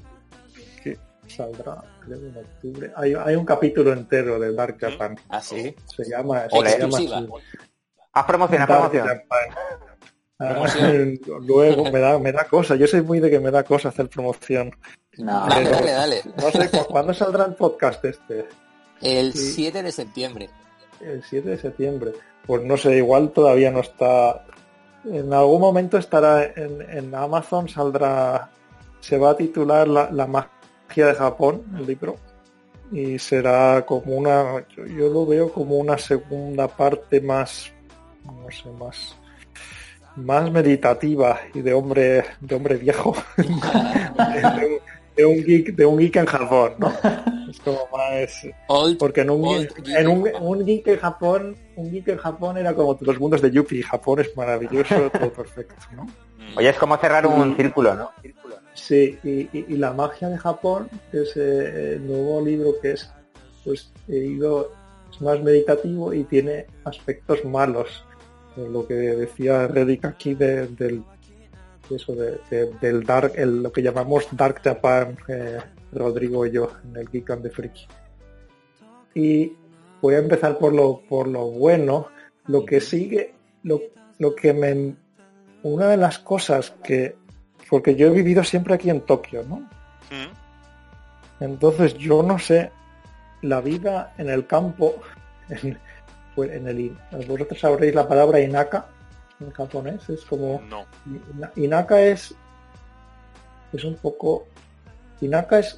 que saldrá creo en octubre. Hay, hay un capítulo entero de Dark Japan. Ah, sí. Se llama, se llama Exclusiva. así. Haz promoción, haz Dark promoción. Ah, [laughs] luego me da, me da cosa. Yo soy muy de que me da cosa hacer promoción. No, Dale, Pero- [laughs] dale, dale. No sé cu- cuándo saldrá el podcast este. El Sí. 7 de septiembre. El 7 de septiembre. Pues no sé, igual todavía no está. En algún momento estará en, en Amazon, saldrá. Se va a titular la, la magia de Japón, el libro. Y será como una. Yo, yo lo veo como una segunda parte más. No sé, más. Más meditativa y de hombre, de hombre viejo. de, [laughs] un, de un geek, de un geek en Japón, ¿no? Es como más. Old. Porque en un, geek- en un, un geek en Japón, un geek en Japón era como los mundos de Yuppie. Japón es maravilloso, [laughs] todo perfecto, ¿no? Mm, Oye, es como cerrar un círculo, ¿no? Sí, y, y- y la magia de Japón es eh, el nuevo libro que es, pues he ido, es más meditativo y tiene aspectos malos. Lo que decía Reddick aquí de- del de eso de- de- del dark, el- lo que llamamos dark Japan, eh, Rodrigo y yo en el Geek and the Freaky. Y voy a empezar por lo por lo bueno. Lo que sigue, lo, lo que me una de las cosas que porque yo he vivido siempre aquí en Tokio, ¿no? Entonces yo no sé la vida en el campo, en, pues en el in- vosotros sabréis la palabra inaka en japonés, es como No. Ina- inaka es es un poco inaka es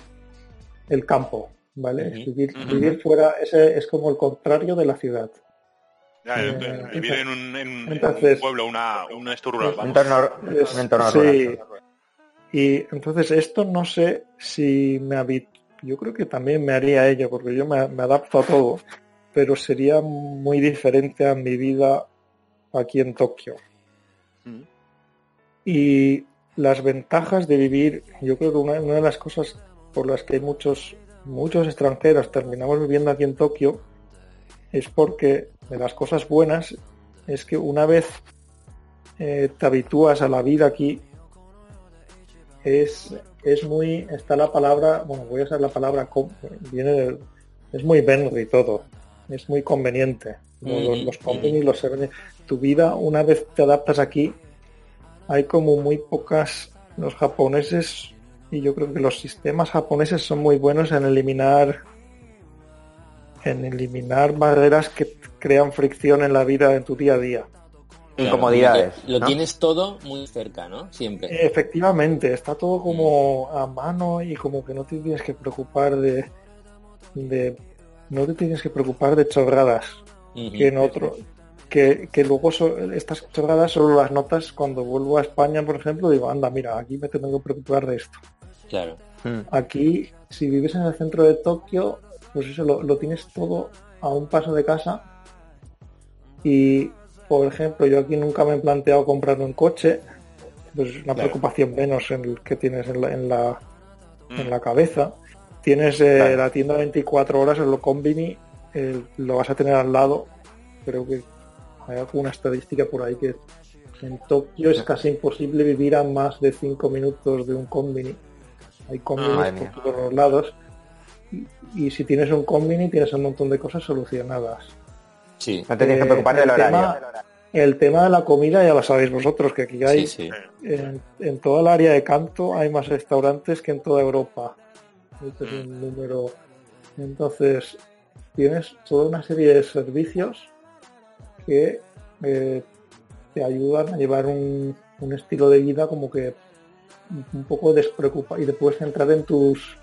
el campo, ¿vale? Vivir, fuera ese es como el contrario de la ciudad. Ya, Eh, en- en- vivir en un, en un- en entonces- un pueblo, una, un esto rural, Un vamos. entorno, Es- un entorno sí. rural. Y entonces esto no sé si me habit yo creo que también me haría ello, porque yo me, me adapto a todo, pero sería muy diferente a mi vida aquí en Tokio. Mm. Y las ventajas de vivir, yo creo que una, una de las cosas por las que hay muchos, muchos extranjeros terminamos viviendo aquí en Tokio es porque de las cosas buenas es que una vez eh, te habitúas a la vida aquí, es, es muy, está la palabra, bueno, voy a usar la palabra, viene es muy benry y todo, es muy conveniente. Como los, los Mm, company, los seven- tu vida, una vez te adaptas aquí, hay como muy pocas, los japoneses, y yo creo que los sistemas japoneses son muy buenos en eliminar en eliminar barreras que crean fricción en la vida en tu día a día. Incomodidades. Claro, Lo ¿no? tienes todo muy cerca, ¿no? Siempre. Efectivamente, está todo como a mano y como que no te tienes que preocupar de, de no te tienes que preocupar de chorradas que en otro que, que luego so- estas chorradas solo las notas cuando vuelvo a España, por ejemplo, digo, anda, mira, aquí me tengo que preocupar de esto. Claro. Mm. Aquí, si vives en el centro de Tokio, pues eso lo, lo tienes todo a un paso de casa. Y, por ejemplo, yo aquí nunca me he planteado comprar un coche, pues es una Claro. preocupación menos en el que tienes en la, en la, en la cabeza. Tienes eh, Claro. la tienda 24 horas, el Combini, eh, lo vas a tener al lado. Creo que hay alguna estadística por ahí que en Tokio es casi imposible vivir a más de 5 minutos de un Combini. Hay Combinis por todos los lados. Y, y si tienes un Combini tienes un montón de cosas solucionadas. Sí. No te tienes Eh, que preocupar del el horario. tema- El tema de la comida ya lo sabéis vosotros, que aquí hay Sí, sí. en, en toda el área de Canto hay más restaurantes que en toda Europa. Este es un número. Entonces, tienes toda una serie de servicios que eh, te ayudan a llevar un, un estilo de vida como que un- poco despreocupado y te puedes centrar en tus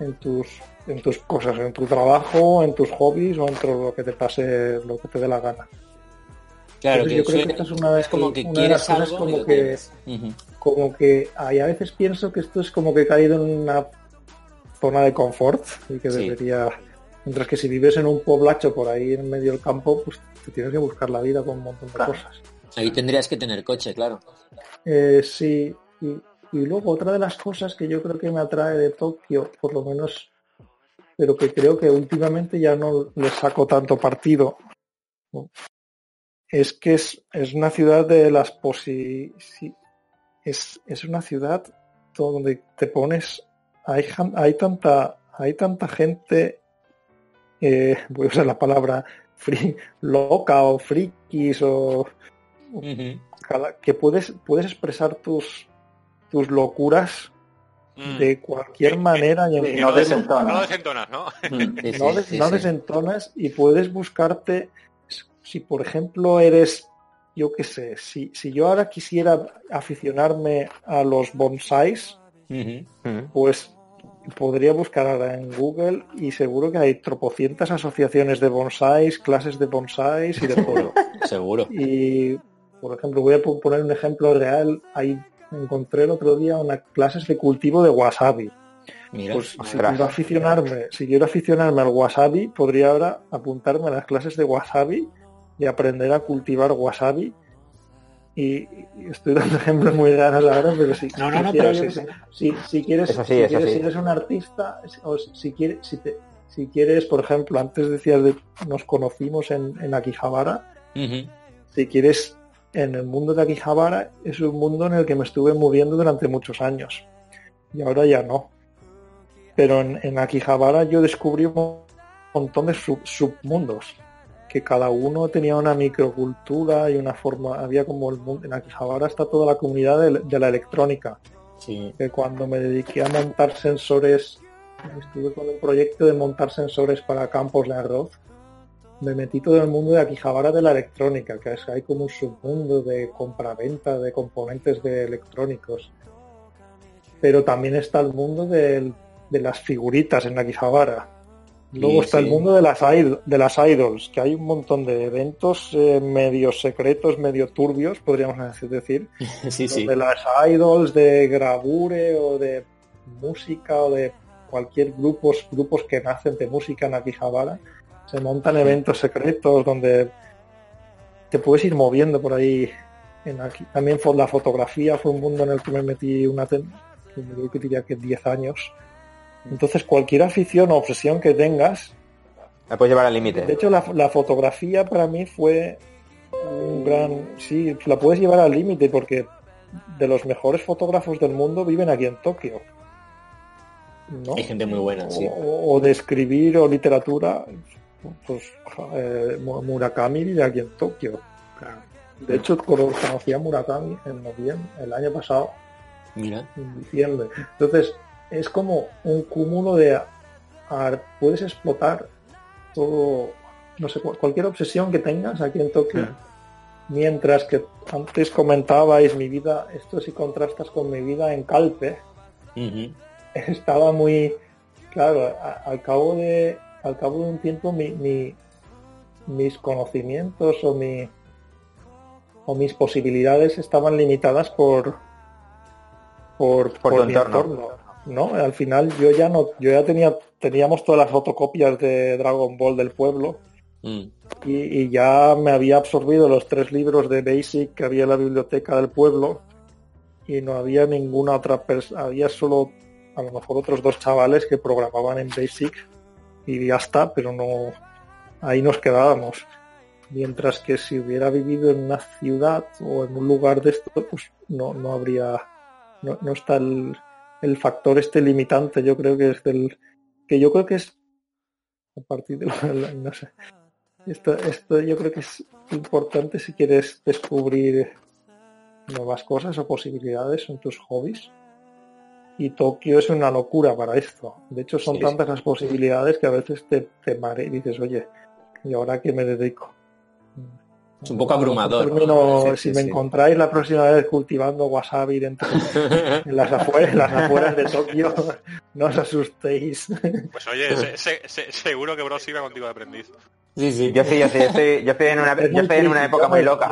en tus en tus cosas, en tu trabajo, en tus hobbies o en todo lo que te pase, lo que te dé la gana. Claro, Entonces, que yo creo que esto es una es como que una de las cosas algo como que-. Ujú. como que ay, a veces pienso que esto es como que he caído en una zona de confort y que Sí. debería mientras que si vives en un poblacho por ahí en medio del campo pues te tienes que buscar la vida con un montón de Claro. cosas Ahí tendrías que tener coche, claro. Eh, sí y, y luego otra de las cosas que yo creo que me atrae de Tokio por lo menos pero que creo que últimamente ya no le saco tanto partido ¿no? es que es, es una ciudad de las posi sí, es, es una ciudad donde te pones hay, hay tanta hay tanta gente eh, [laughs] voy a usar la palabra loca o frikis o que puedes puedes expresar tus tus locuras Mm. de cualquier manera y no no desentona. No desentonas, ¿no? Mm. Sí, [laughs] no, sí, des- sí, no sí. desentonas y puedes buscarte si por ejemplo eres yo qué sé si, si yo ahora quisiera aficionarme a los pues podría buscar ahora en Google y seguro que hay tropocientas asociaciones de bonsáis clases de bonsáis y de todo [laughs] Seguro. y por ejemplo voy a po- poner un ejemplo real ahí encontré el otro día unas clases de cultivo de wasabi Mira. pues si quiero aficionarme, si quiero aficionarme al wasabi, podría ahora apuntarme a las clases de wasabi y aprender a cultivar wasabi. Y, estoy dando [laughs] ejemplos muy raros ahora, pero si, No, no, no, quisieras, pero si, quieres, sí, si, quieres sí. si eres un artista, o si quieres, si, te- si quieres, por ejemplo, antes decías de nos conocimos en, en Akihabara, si quieres, en el mundo de Akihabara es un mundo en el que me estuve moviendo durante muchos años. Y ahora ya no. Pero en, en Akihabara yo descubrí un montón de sub- submundos, que cada uno tenía una microcultura y una forma, había como el mundo, en Akihabara está toda la comunidad de, de la electrónica, Sí. que cuando me dediqué a montar sensores, estuve con un proyecto de montar sensores para campos de arroz, me metí todo el mundo de Akihabara de la electrónica, que es hay como un submundo de compraventa de componentes de electrónicos. Pero también está el mundo del- de las figuritas en Akihabara. Luego está el mundo de las, de las idols, que hay un montón de eventos eh, medio secretos, medio turbios, podríamos decir, [laughs] Sí, sí. de las idols de gravure o de música o de cualquier grupos grupos que nacen de música en Akihabara se montan eventos secretos donde te puedes ir moviendo por ahí. En aquí también fue la fotografía fue un mundo en el que me metí una yo diría que 10 años entonces cualquier afición o obsesión que tengas La puedes llevar al límite. de hecho, la, la fotografía para mí fue un gran... Sí, la puedes llevar al límite porque de los mejores fotógrafos del mundo viven aquí en Tokio. ¿no? Hay gente muy buena, sí. O, o de escribir o literatura, pues eh, Mu- Murakami vive aquí en Tokio. De hecho, cono- conocí a Murakami en noviembre, el año pasado, Mira. en diciembre. Entonces, es como un cúmulo de... puedes explotar todo, no sé, cual- cualquier obsesión que tengas aquí en Tokio. Mientras que antes comentabais mi vida, esto si contrastas con mi vida en Calpe, [laughs] estaba muy claro a- al cabo de al cabo de un tiempo mi, mi, mis conocimientos o mi o mis posibilidades estaban limitadas por por, Por tu mi entorno. ¿No? Al final yo ya no, yo ya tenía, teníamos todas las fotocopias de Dragon Ball del pueblo Mm. y, y ya me había absorbido los tres libros de Basic que había en la biblioteca del pueblo y no había ninguna otra persona, había solo a lo mejor otros dos chavales que programaban en Basic y ya está, pero no, ahí nos quedábamos. Mientras que si hubiera vivido en una ciudad o en un lugar de esto, pues no, no habría, no, no está el, el factor este limitante, yo creo que es del, que yo creo que es a partir de lo- [laughs] no sé. Esto, esto yo creo que es importante si quieres descubrir nuevas cosas o posibilidades en tus hobbies. Y Tokio es una locura para esto. De hecho, son Sí, tantas las posibilidades que a veces te, te mare y dices, oye, ¿y ahora a qué me dedico? Es un poco abrumador. Termino- Sí, sí, si me sí. encontráis la próxima vez cultivando wasabi dentro [laughs] en las afueras, en las afueras de Tokio, no os asustéis. Pues oye, se- se- se- seguro que Bros iba contigo de aprendiz. Sí, sí. Yo sí, yo sí, yo estoy, yo estoy en una, yo estoy en una época muy loca.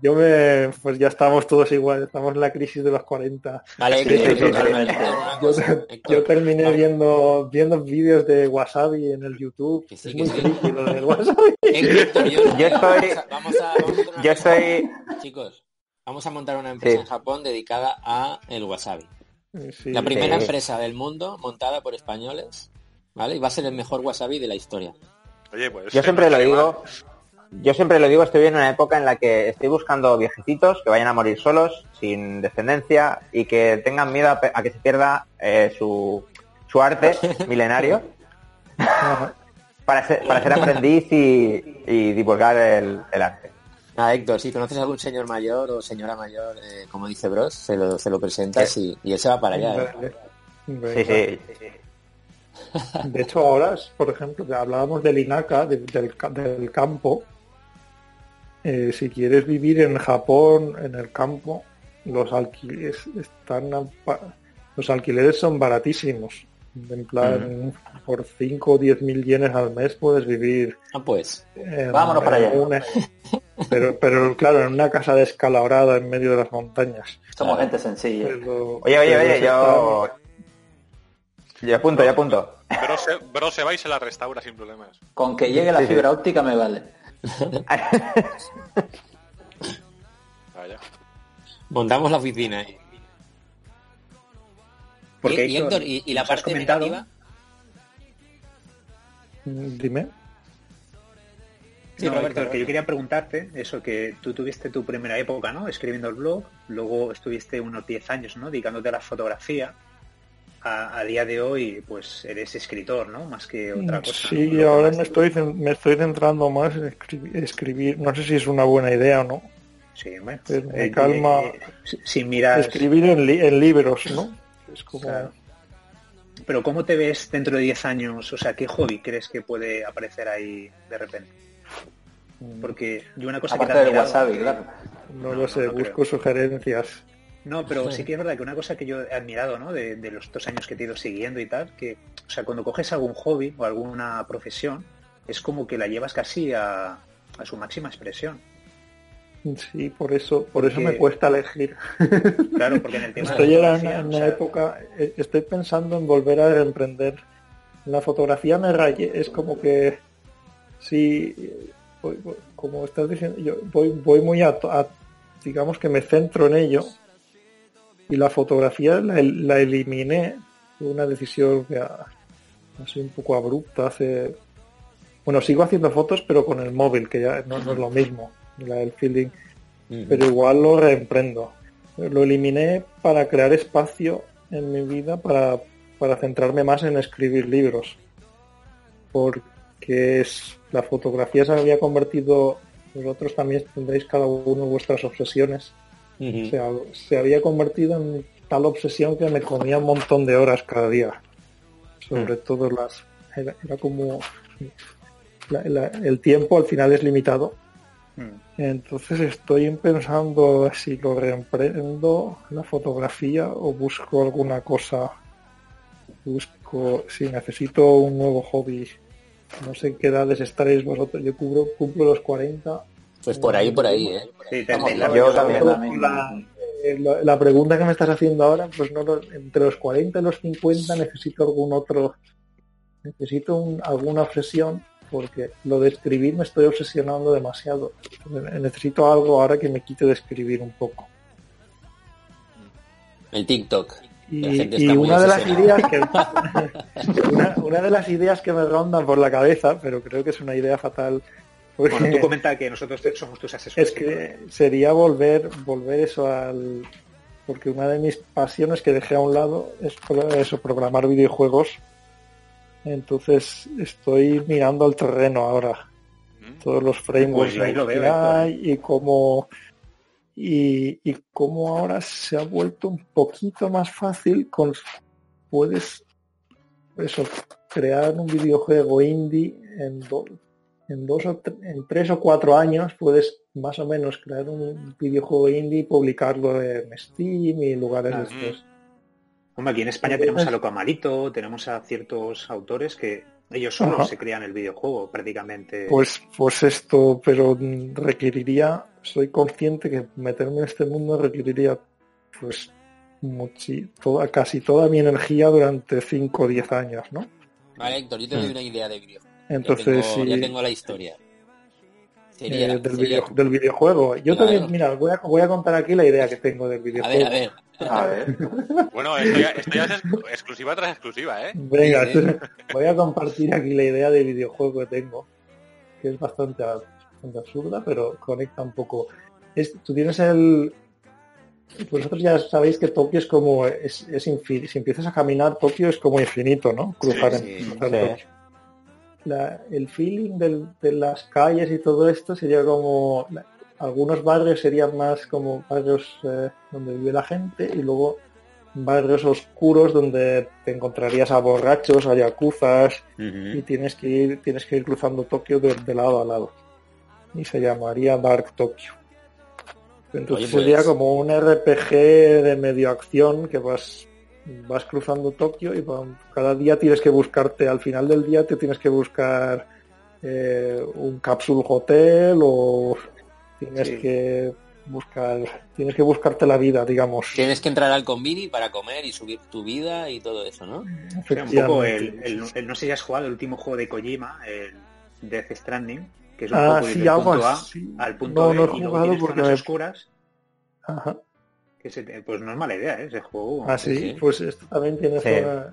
Yo, me, pues ya estamos todos igual, estamos en la crisis de los 40. Vale, Sí, sí, sí, totalmente. sí. Una Yo, terminé viendo viendo vídeos de wasabi en el YouTube. Que sí, es que muy lo del wasabi. [laughs] Héctor, yo, Yo estoy- Vamos a, vamos a- Yo empresa- estoy, Chicos, vamos a montar una empresa Sí. en Japón dedicada a el wasabi. Sí, La primera Sí. empresa del mundo montada por españoles, ¿vale? Y va a ser el mejor wasabi de la historia. Oye, pues... yo siempre lo digo, yo siempre lo digo, estoy en una época en la que estoy buscando viejecitos que vayan a morir solos, sin descendencia y que tengan miedo a, que se pierda eh, su, su arte [laughs] milenario para ser, para ser aprendiz y, y divulgar el, el arte. Ah, Héctor, si conoces a algún señor mayor o señora mayor, eh, como dice Bros, se lo, se lo presentas y, y él se va para allá. ¿eh? Sí, sí. De hecho, ahora, por ejemplo, que hablábamos del INACA, de- del, ca- del campo. Eh, si quieres vivir en Japón, en el campo, los alquileres están los alquileres son baratísimos. En plan, por 5 o 10 mil yenes al mes puedes vivir. Ah, pues. en- Vámonos para allá. una- pero, pero claro, en una casa descalabrada en medio de las montañas. Somos Claro. gente sencilla. Pero- Oye, oye, oye, yo... Yo apunto, yo apunto. Bros se, Bros se va y se la restaura sin problemas. Con que llegue la Sí, sí. fibra óptica me vale. Vaya. Montamos la oficina ahí. Porque y, Héctor, ¿y, y la parte comentado- negativa? Dime. Sí, no, Roberto, Héctor, que yo quería preguntarte eso, que tú tuviste tu primera época, ¿no? Escribiendo el blog, luego estuviste unos 10 años, ¿no? Dedicándote a la fotografía. A, a día de hoy, pues eres escritor, ¿no? Más que otra cosa. Sí, ahora que me estoy, me estoy centrando más en escribir, escribir. No sé si es una buena idea o no. Sí, bueno, Pues me eh, calma. eh, eh, sin mirar... Escribir en, li- en libros, ¿no? [laughs] Es como... Claro. Pero ¿cómo te ves dentro de 10 años? O sea, ¿qué hobby crees que puede aparecer ahí de repente? mm, Porque yo una cosa que Aparte te he del admirado- wasabi, claro. No no, lo sé, no creo. busco sugerencias. No, pero sí que es verdad que una cosa que yo he admirado, ¿no? De, de los dos años que te he ido siguiendo y tal, que, o sea, cuando coges algún hobby o alguna profesión, es como que la llevas casi a, a su máxima expresión. Sí, por eso, por eso me cuesta elegir. Claro, porque en el tema Estoy de la en, una sea, época, eh, estoy pensando en volver a emprender. La fotografía me rayé, es como que si, voy- voy- como estás diciendo, yo voy, voy muy a, a- digamos que me centro en ello y la fotografía la, la eliminé, fue una decisión que ha, ha sido un poco abrupta hace, bueno, sigo haciendo fotos pero con el móvil, que ya no, no es lo mismo, la, el feeling pero igual lo reemprendo. Lo eliminé para crear espacio en mi vida para, para centrarme más en escribir libros. Porque es, la fotografía se había convertido, vosotros también tendréis cada uno vuestras obsesiones. Se, ha- se había convertido en tal obsesión que me comía un montón de horas cada día. Sobre todo las... Era, era como... la- la- el tiempo al final es limitado mm, entonces estoy pensando si lo reemprendo la fotografía o busco alguna cosa. Busco si necesito un nuevo hobby no sé qué edades estaréis vosotros. Yo cubro, cumplo los 40. Pues por ahí, por ahí, ¿eh? Sí, te- te- Yo también. también. La, eh, la- la pregunta que me estás haciendo ahora, pues no, lo- entre los 40 y los 50 necesito algún otro, necesito un- alguna obsesión porque lo de escribir me estoy obsesionando demasiado. Necesito algo ahora que me quite de escribir un poco. El TikTok. Y, La y una de las ideas que [laughs] una, una de las ideas que me rondan por la cabeza, pero creo que es una idea fatal, Bueno, tú comenta que nosotros somos tus asesores. es que sería volver volver eso al porque una de mis pasiones que dejé a un lado es eso programar videojuegos. Entonces estoy mirando al terreno ahora Mm. todos los frameworks Pues lo que hay y cómo y, y cómo ahora se ha vuelto un poquito más fácil con puedes eso crear un videojuego indie en en dos o tre- en tres o cuatro años puedes más o menos crear un videojuego indie y publicarlo en Steam y lugares Ah, de estos. Hombre, aquí en España tenemos a Loco Amalito, tenemos a ciertos autores que ellos solos Ajá. se crean el videojuego prácticamente. Pues, pues esto, pero mm, requeriría, soy consciente que meterme en este mundo requeriría pues muchi, toda, casi toda mi energía durante 5 o 10 años, ¿no? Vale, Héctor, yo te doy una idea de videojuego. Entonces, ya tengo, sí, ya tengo la historia. Sería, eh, del, sería- video- del videojuego. Yo Claro. también, mira, voy a, voy a contar aquí la idea que tengo del A videojuego. ver, a ver. A ver. Bueno, esto ya, esto ya es ex- exclusiva tras exclusiva, ¿eh? Venga, Sí, sí. [laughs] voy a compartir aquí la idea de videojuego que tengo, que es bastante, bastante absurda, pero conecta un poco. Es, tú tienes el... Vosotros ya sabéis que Tokio es como... Es, es infinito. Si empiezas a caminar, Tokio es como infinito, ¿no? Cruzar, en- sí, cruzar sí. Tokio. La- el feeling del- de las calles y todo esto sería como... algunos barrios serían más como barrios eh, donde vive la gente y luego barrios oscuros donde te encontrarías a borrachos, a yakuzas y tienes que ir, tienes que ir cruzando Tokio de, de lado a lado. Y se llamaría Dark Tokyo. Entonces Oye, pues- sería como un RPG de medio acción que vas vas cruzando Tokio y cada día tienes que buscarte, al final del día te tienes que buscar eh, un capsule hotel o tienes Sí. que buscar, tienes que buscarte la vida, digamos. Tienes que entrar al convini para comer y subir tu vida y todo eso, ¿no? O sea, un poco el, Efectivamente. el- el- no sé si has jugado el último juego de Kojima, el Death Stranding, que es un Ah, poco sí, del algo punto A así. al punto No, B no he y luego jugado tienes porque me- oscuras. Ajá. Que se te- pues no es mala idea, ¿eh? ese juego. Ah, sí, sí. pues esto también tiene Sí. zona-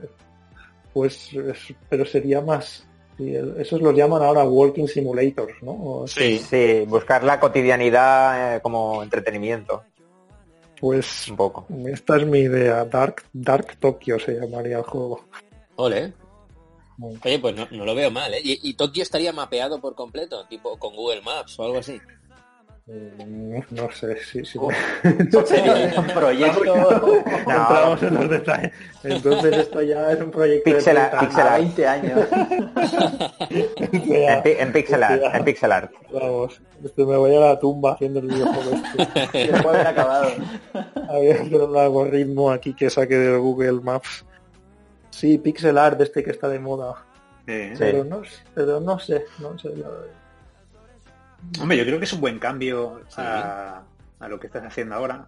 Pues, es- pero sería más... sí, el- esos los llaman ahora walking simulators, ¿no? O- Sí. Sí, buscar la cotidianidad eh, como entretenimiento, Pues un poco. esta es mi idea. Dark, Dark Tokyo se llamaría el juego. Ole. Oye, pues no, no lo veo mal, ¿eh? ¿Y, y Tokio estaría mapeado por completo? Tipo con Google Maps o algo así. Mm, No sé si... si Oh. [laughs] Un proyecto entramos en los detalles. Entonces esto ya es un proyecto Pixel de art, 30 pixel a art. [laughs] 20 años. En, en pixel art, en pixel art. Vamos, esto me voy a la tumba haciendo el videojuego este. Después de haber acabado. Un algoritmo aquí que saque del Google Maps. Sí, pixel art este que está de moda. Sí. Pero no, sé- pero no sé, no sé. la- Hombre, yo creo que es un buen cambio a, a lo que estás haciendo ahora.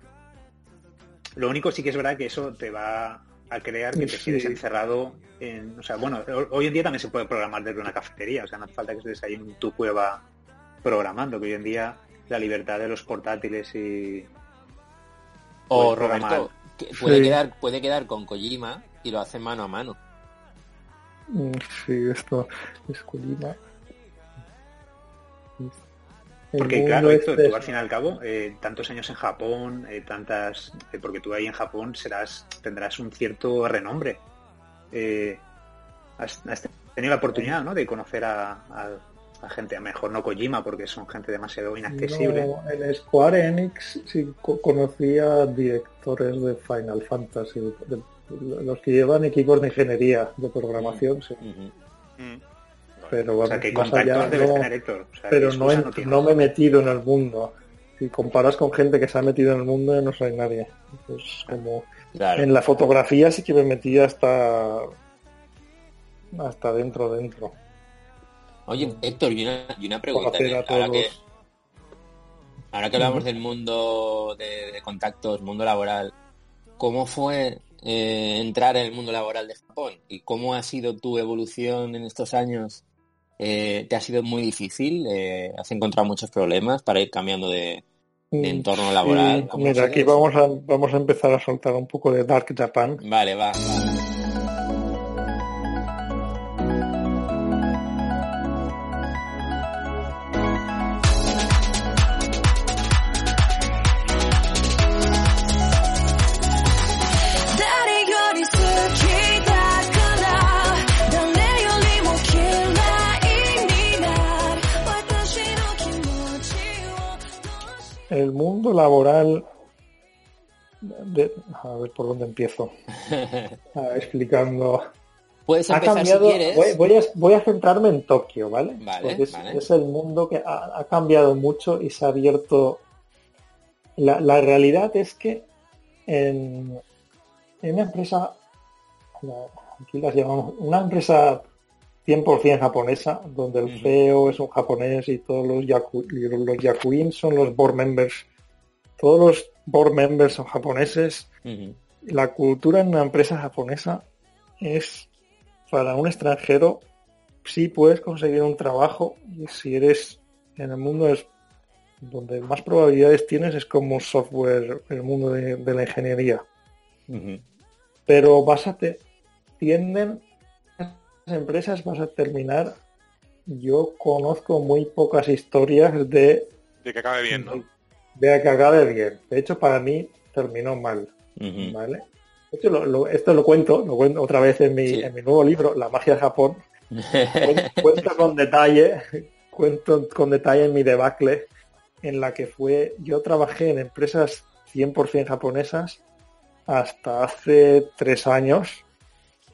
Lo único sí que es verdad que eso te va a crear que te Sí. quedes encerrado en... O sea, bueno, ho- hoy en día también se puede programar desde una cafetería, o sea, no hace falta que estés ahí en tu cueva programando, que hoy en día la libertad de los portátiles y... O Roberto, que puede, Sí. quedar, puede quedar con Kojima y lo hace mano a mano. Mm, Sí, esto es Colima. Porque claro, este tú al fin y al cabo, eh, tantos años en Japón, eh, tantas, eh, porque tú ahí en Japón serás, tendrás un cierto renombre. Eh, has, has tenido la oportunidad, ¿no? De conocer a, a- a gente, a mejor no Kojima, porque son gente demasiado inaccesible. No, en Square Enix sí co- conocía directores de Final Fantasy, de- de- los que llevan equipos de ingeniería, de programación, sí. Ujú. Mm. Pero o sea, que contactos debes no- tener, Héctor. O sea, pero no, en- no me he metido en el mundo. Si comparas con gente que se ha metido en el mundo, no soy nadie. Pues como Claro. en la fotografía sí que me metí hasta hasta dentro dentro. Oye, Héctor, y una, y una pregunta. a Ahora que, ahora que hablamos del mundo de, de contactos, mundo laboral, ¿cómo fue eh, entrar en el mundo laboral de Japón? ¿Y cómo ha sido tu evolución en estos años? Eh, ¿Te ha sido muy difícil? Eh, ¿Has encontrado muchos problemas para ir cambiando de, de entorno laboral? ¿Cómo ha mira, aquí vamos a, vamos a empezar a soltar un poco de Dark Japan. Vale, va, va. El mundo laboral... de- a ver por dónde empiezo. A ver, explicando. Puedes Ha cambiado, si quieres. voy, voy a, voy a centrarme en Tokio, ¿vale? Vale, Porque es, vale. es el mundo que ha, ha cambiado mucho y se ha abierto. La, la realidad es que en, en una empresa, aquí las llamamos, una empresa 100% japonesa, donde el. CEO es un japonés y todos los, yaku, y los yakuin son los board members. Todos los board members son japoneses la cultura en una empresa japonesa es para un extranjero sí puedes conseguir un trabajo y si eres en el mundo es donde más probabilidades tienes es como software el mundo de, de la ingeniería pero vas a te tienden empresas vas a terminar yo conozco muy pocas historias de De que acabe bien, ¿no? de que acabe bien de hecho para mí terminó mal. ¿Vale? De hecho, lo- lo- esto lo cuento, lo cuento otra vez en mi, Sí. en mi nuevo libro, La magia de Japón. Cuen- [laughs] Cuento con detalle, cuento con detalle en mi debacle, en la que fue, yo trabajé en empresas 100% japonesas hasta hace tres años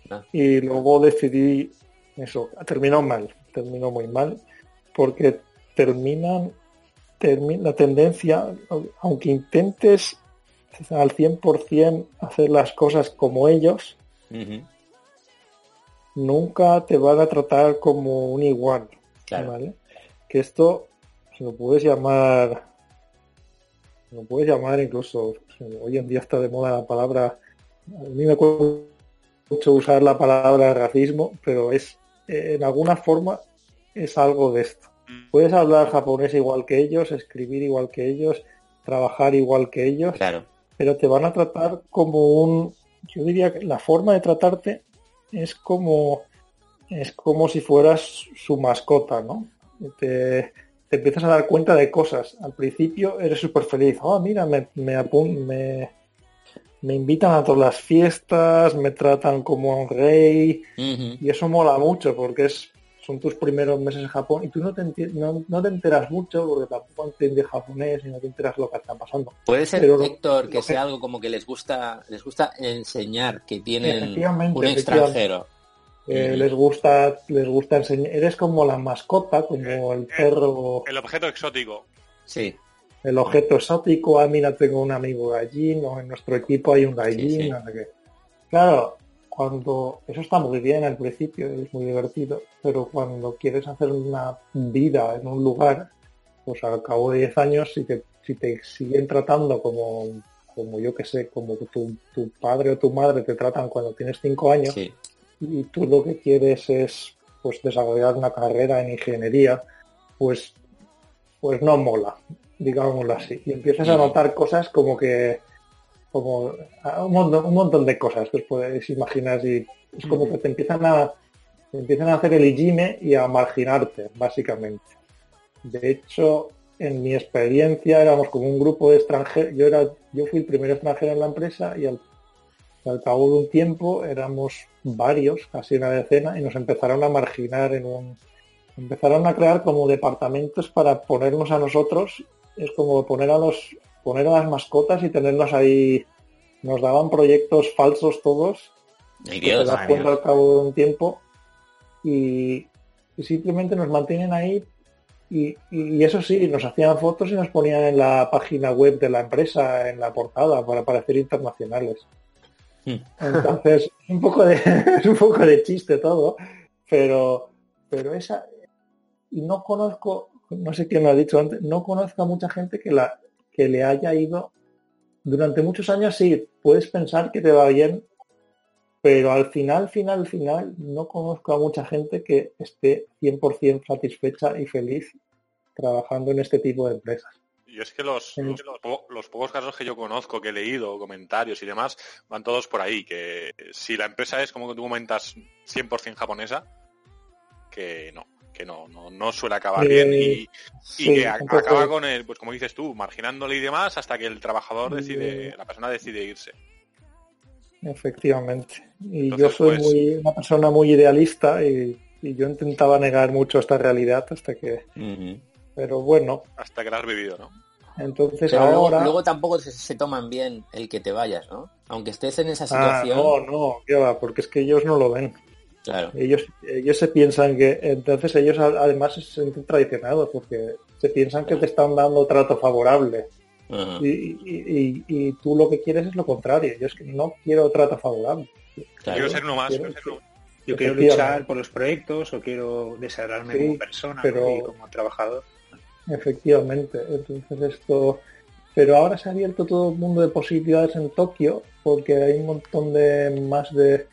Ah. y luego decidí, eso, terminó mal, terminó muy mal, porque terminan, termi- la tendencia, aunque intentes al 100% hacer las cosas como ellos, nunca te van a tratar como un igual. Claro. ¿vale? Que esto lo puedes llamar, lo puedes llamar incluso, hoy en día está de moda la palabra, a mí me cuesta mucho usar la palabra racismo, pero es, eh, en alguna forma, es algo de esto. Puedes hablar japonés igual que ellos, escribir igual que ellos, trabajar igual que ellos, Claro. pero te van a tratar como un yo diría que la forma de tratarte es como es como si fueras su mascota no te, te empiezas a dar cuenta de cosas al principio eres súper feliz oh mira me me, apun- me me invitan a todas las fiestas me tratan como un rey y eso mola mucho porque es son tus primeros meses en Japón y tú no te, enti- no, no te enteras mucho porque tampoco entiendes japonés y no te enteras lo que está pasando. Puede ser, Pero lo- Héctor, que lo sea que- algo como que les gusta, les gusta enseñar que tienen un extranjero. Eh, les gusta les gusta enseñar eres como la mascota como el perro. El objeto exótico. Sí, el objeto exótico ah mira tengo un amigo gallín o en nuestro equipo hay un gallín Sí, sí. qué. claro cuando eso está muy bien al principio es muy divertido pero cuando quieres hacer una vida en un lugar pues al cabo de 10 años si te si te siguen tratando como como yo que sé como tu, tu padre o tu madre te tratan cuando tienes 5 años sí. y tú lo que quieres es pues desarrollar una carrera en ingeniería, pues pues no mola, digámoslo así. Y empiezas a notar cosas como que como un montón, un montón de cosas que os podéis imaginar y es como que te empiezan a te empiezan a hacer el hijime y a marginarte, básicamente. De hecho, en mi experiencia éramos como un grupo de extranjeros, yo era, yo fui el primer extranjero en la empresa y al al cabo de un tiempo éramos varios, casi una decena, y nos empezaron a marginar en un... Empezaron a crear como departamentos para ponernos a nosotros, es como poner a los poner a las mascotas y tenernos ahí. Nos daban proyectos falsos todos, Ay, que te Dios, das cuenta al cabo de un tiempo, y, y simplemente nos mantienen ahí y, y eso sí, nos hacían fotos y nos ponían en la página web de la empresa, en la portada, para parecer internacionales. Hmm. Entonces, [laughs] es un poco de, [laughs] es un poco de chiste todo, pero, pero esa, y no conozco, no sé quién lo ha dicho antes, no conozco a mucha gente que, la, que le haya ido durante muchos años, sí, puedes pensar que te va bien, pero al final, final, final, no conozco a mucha gente que esté 100% satisfecha y feliz trabajando en este tipo de empresas. Y es que los, los, po- los pocos casos que yo conozco, que he leído, comentarios y demás, van todos por ahí. Que si la empresa es, como tú comentas, 100% japonesa, que no, que no, no, no suele acabar Eh, bien y, y que a- acaba con el, pues como dices tú, marginándole y demás hasta que el trabajador Eh, decide, la persona decide irse. Efectivamente. Y yo soy pues- muy, una persona muy idealista y, y yo intentaba negar mucho esta realidad hasta que... Pero bueno, Hasta que la has vivido, ¿no? entonces Pero luego, ahora... luego tampoco se, se toman bien el que te vayas, ¿no? Aunque estés en esa Ah, situación. no, no, qué va, porque es que ellos no lo ven. Claro. Ellos, ellos se piensan que, entonces ellos además se sienten traicionados porque se piensan que te están dando trato favorable y, y- y- y tú lo que quieres es lo contrario. Yo es que no quiero trato favorable. Claro. Quiero ser uno más. Quiero- quiero ser uno más. Yo quiero luchar por los proyectos o quiero desarrollarme Sí, como persona pero- ¿no? y como trabajador. Efectivamente. Entonces esto... Pero ahora se ha abierto todo un mundo de posibilidades en Tokio porque hay un montón de más de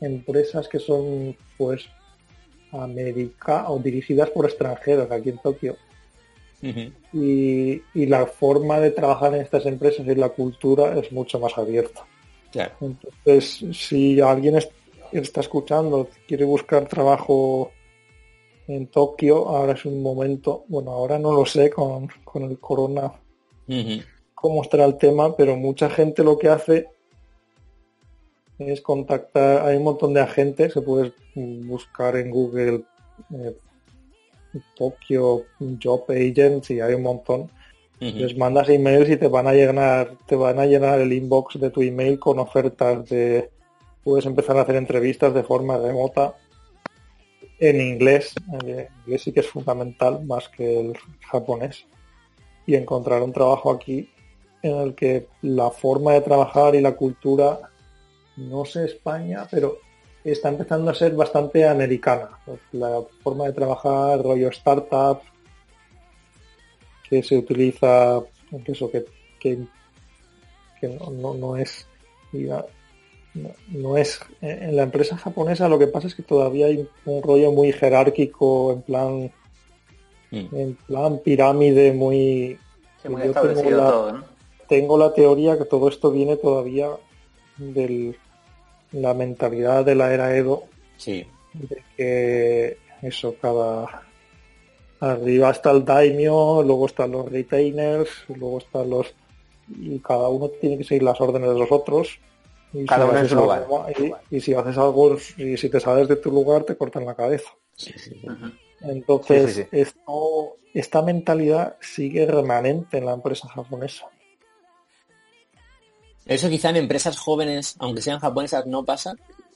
empresas que son pues América o dirigidas por extranjeros aquí en Tokio. Y, y la forma de trabajar en estas empresas y la cultura es mucho más abierta. Claro. Entonces, si alguien es- está escuchando, quiere buscar trabajo en Tokio, ahora es un momento, bueno, ahora no lo sé con, con el corona cómo estará el tema, pero mucha gente lo que hace es contactar, hay un montón de agentes, se puedes buscar en Google eh, Tokio Job Agents y hay un montón. Les mandas emails y te van a llenar, te van a llenar el inbox de tu email con ofertas de puedes empezar a hacer entrevistas de forma remota en inglés. El inglés sí que es fundamental más que el japonés. Y encontrar un trabajo aquí en el que la forma de trabajar y la cultura, no sé España, pero está empezando a ser bastante americana. La forma de trabajar, rollo startup, que se utiliza, que eso que, que, que no, no, no es diga, no, no es en la empresa japonesa lo que pasa es que todavía hay un rollo muy jerárquico en plan Mm. en plan pirámide muy Sí, muy yo tengo la- todo, ¿no? tengo la teoría que todo esto viene todavía de la mentalidad de la era Edo Sí. de que eso cada arriba está el daimyo luego están los retainers luego están los y cada uno tiene que seguir las órdenes de los otros y Cada uno en su lugar. algo- y, y si haces algo y si te sales de tu lugar te cortan la cabeza Sí, sí, sí. Ujú. entonces Sí, sí, esto esta mentalidad sigue remanente en la empresa japonesa Eso quizá en empresas jóvenes, aunque sean japonesas, no pasa.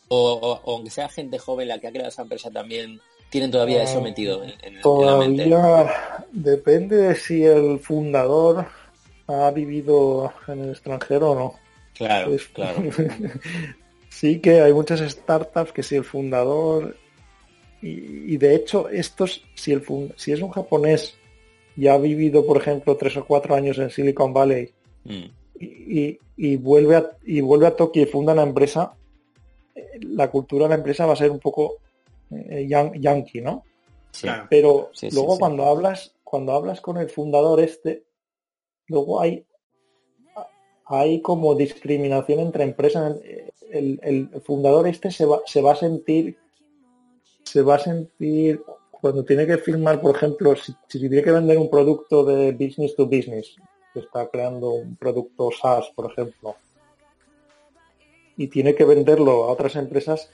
O, o- o aunque sea gente joven la que ha creado esa empresa también, tienen todavía eso Eh, metido en, en- en la mente. Todavía depende de si el fundador ha vivido en el extranjero o no. Claro, claro. [laughs] sí que hay muchas startups que si el fundador y, y de hecho estos si el fun- si es un japonés y ha vivido por ejemplo tres o cuatro años en Silicon Valley Mm. Y, y- vuelve a y vuelve a Tokio y funda una empresa la cultura de la empresa va a ser un poco eh, yan- yankee, ¿no? Sí. Pero Sí, sí, luego sí. cuando hablas, cuando hablas con el fundador este, luego hay hay como discriminación entre empresas. El, el fundador este se va, se va a sentir, se va a sentir cuando tiene que firmar, por ejemplo, si, si tiene que vender un producto de business to business, que está creando un producto SaaS, por ejemplo, y tiene que venderlo a otras empresas,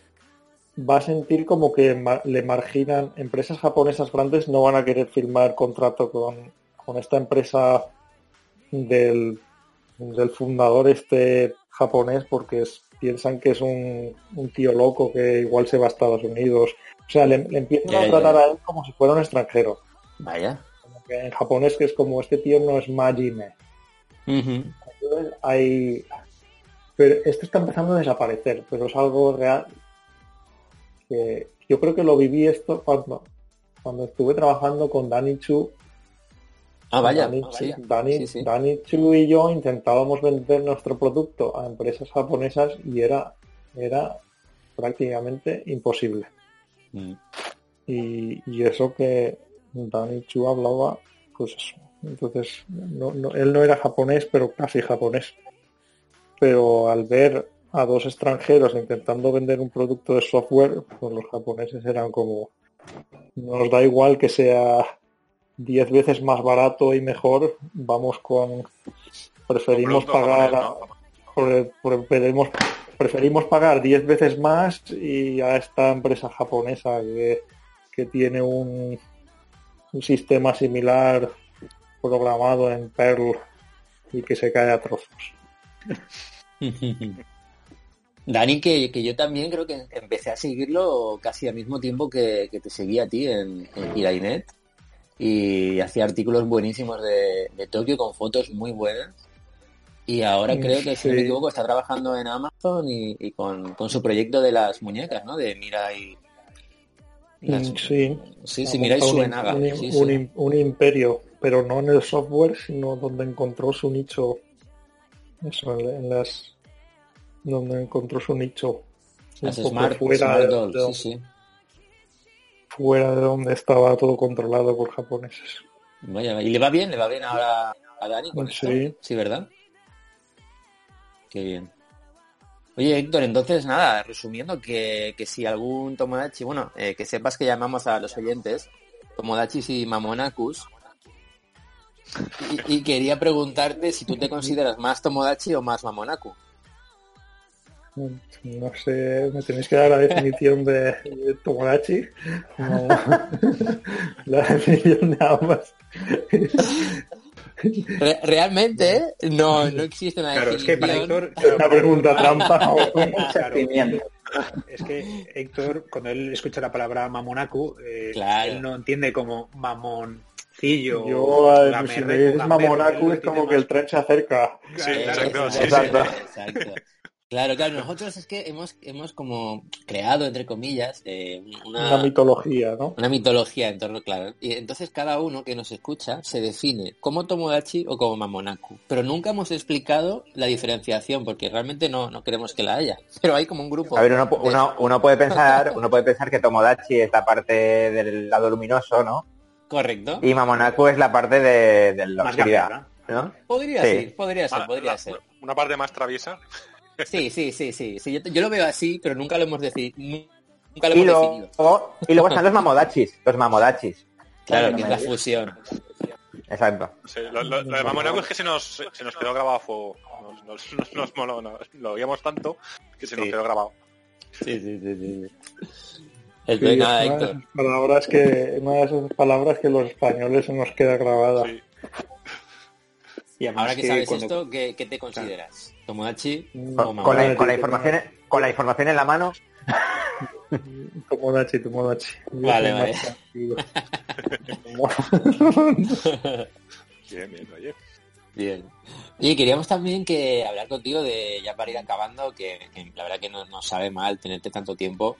va a sentir como que le marginan, empresas japonesas grandes no van a querer firmar contrato con, con esta empresa del, del fundador este japonés porque es- piensan que es un, un tío loco que igual se va a Estados Unidos. O sea, le, le empiezan Ya, a ya, tratar ya. a él como si fuera un extranjero. Vaya. En japonés que es como este tío no es Majime. Ujú. Entonces, hay pero esto está empezando a desaparecer pero es algo real que yo creo que lo viví esto cuando cuando estuve trabajando con Dani Chu, Ah, vaya. Dani, sí. Dani, Sí, sí. Dani Chu y yo intentábamos vender nuestro producto a empresas japonesas y era, era prácticamente imposible. Mm. Y, y eso que Dani Chu hablaba, pues eso. Entonces, no, no- él no era japonés, pero casi japonés. Pero al ver a dos extranjeros intentando vender un producto de software, pues los japoneses eran como, nos da igual que sea 10 veces más barato y mejor, vamos con, preferimos pagar, preferimos, preferimos pagar 10 veces más y a esta empresa japonesa que, que tiene un, un sistema similar programado en Perl y que se cae a trozos. [laughs] Dani, que, que yo también creo que empecé a seguirlo casi al mismo tiempo que, que te seguía a ti en, en Hirainet y hacía artículos buenísimos de, de Tokio con fotos muy buenas. Y ahora Mm, creo que, si no me equivoco, está trabajando en Amazon y, y con, con su proyecto de las muñecas, ¿no? De Mira y... las- Mm, Sí, sí, y montado un- Suenaga. Un, Sí, un sí. im- un imperio, pero no en el software, sino donde encontró su nicho. Eso, en, las donde encontró su nicho. Las Smart, fuera, Smart de, sí, fuera de donde estaba todo controlado por japoneses. Vaya. ¿y le va bien? ¿Le va bien ahora a Dani con esto? Sí. Sí, ¿verdad? Qué bien. Oye, Héctor, entonces nada, resumiendo que, que si algún Tomodachi, bueno, eh, que sepas que llamamos a los oyentes Tomodachis y Mamonakus. Y, quería preguntarte si tú te consideras más Tomodachi o más Mamonaku. No sé, me tenéis que dar la definición de, de Tomodachi. No. [laughs] la definición de ambas. Re- realmente ¿eh? no, no existe una Claro, es que para. Héctor, claro, Una pregunta trampa. [laughs] claro, es que Héctor, cuando él escucha la palabra mamonaku, eh, Claro. él no entiende como mamoncillo. Yo, eh, gamerreco, si me dices Mamonaku es como que el tren se acerca. Sí, exacto, sí, exacto, sí. exacto. Claro, claro, nosotros es que hemos, hemos como creado, entre comillas, eh, una, Una mitología, ¿no? una mitología en torno, claro. Y entonces cada uno que nos escucha se define como Tomodachi o como Mamonaku. Pero nunca hemos explicado la diferenciación, porque realmente no, no queremos que la haya. Pero hay como un grupo. A ver, uno, de- uno, uno puede pensar, uno puede pensar que Tomodachi es la parte del lado luminoso, ¿no? Correcto. Y Mamonaku es la parte de, de la Más oscuridad. Podría Sí. ser, podría ser, podría la- ser. Una parte más traviesa. Sí, sí, sí, sí. sí yo, yo lo veo así, pero nunca lo hemos decidido. Nunca lo Y hemos definido. luego, y luego están los mamodachis, los mamodachis. Claro, que es la fusión. Exacto. Sí, lo, lo- lo de Mamonaku es que se nos, se nos quedó grabado a fuego. Nos, nos, nos, nos moló, nos- lo oíamos tanto que se nos Sí. quedó grabado. Sí, sí, sí, sí. El Sí, nada, una de palabras que, una de esas palabras que los españoles se nos queda grabada. Sí. Y además Ahora que sabes cuando- esto, ¿qué, qué te consideras? ¿Tomodachi Con, la, con información, con la información en la mano, [laughs] Tomodachi, Tomodachi. Vale, vale. [laughs] Bien, bien, oye. Bien. Y queríamos también que hablar contigo de, ya para ir acabando, que, que la verdad que no sabe mal tenerte tanto tiempo,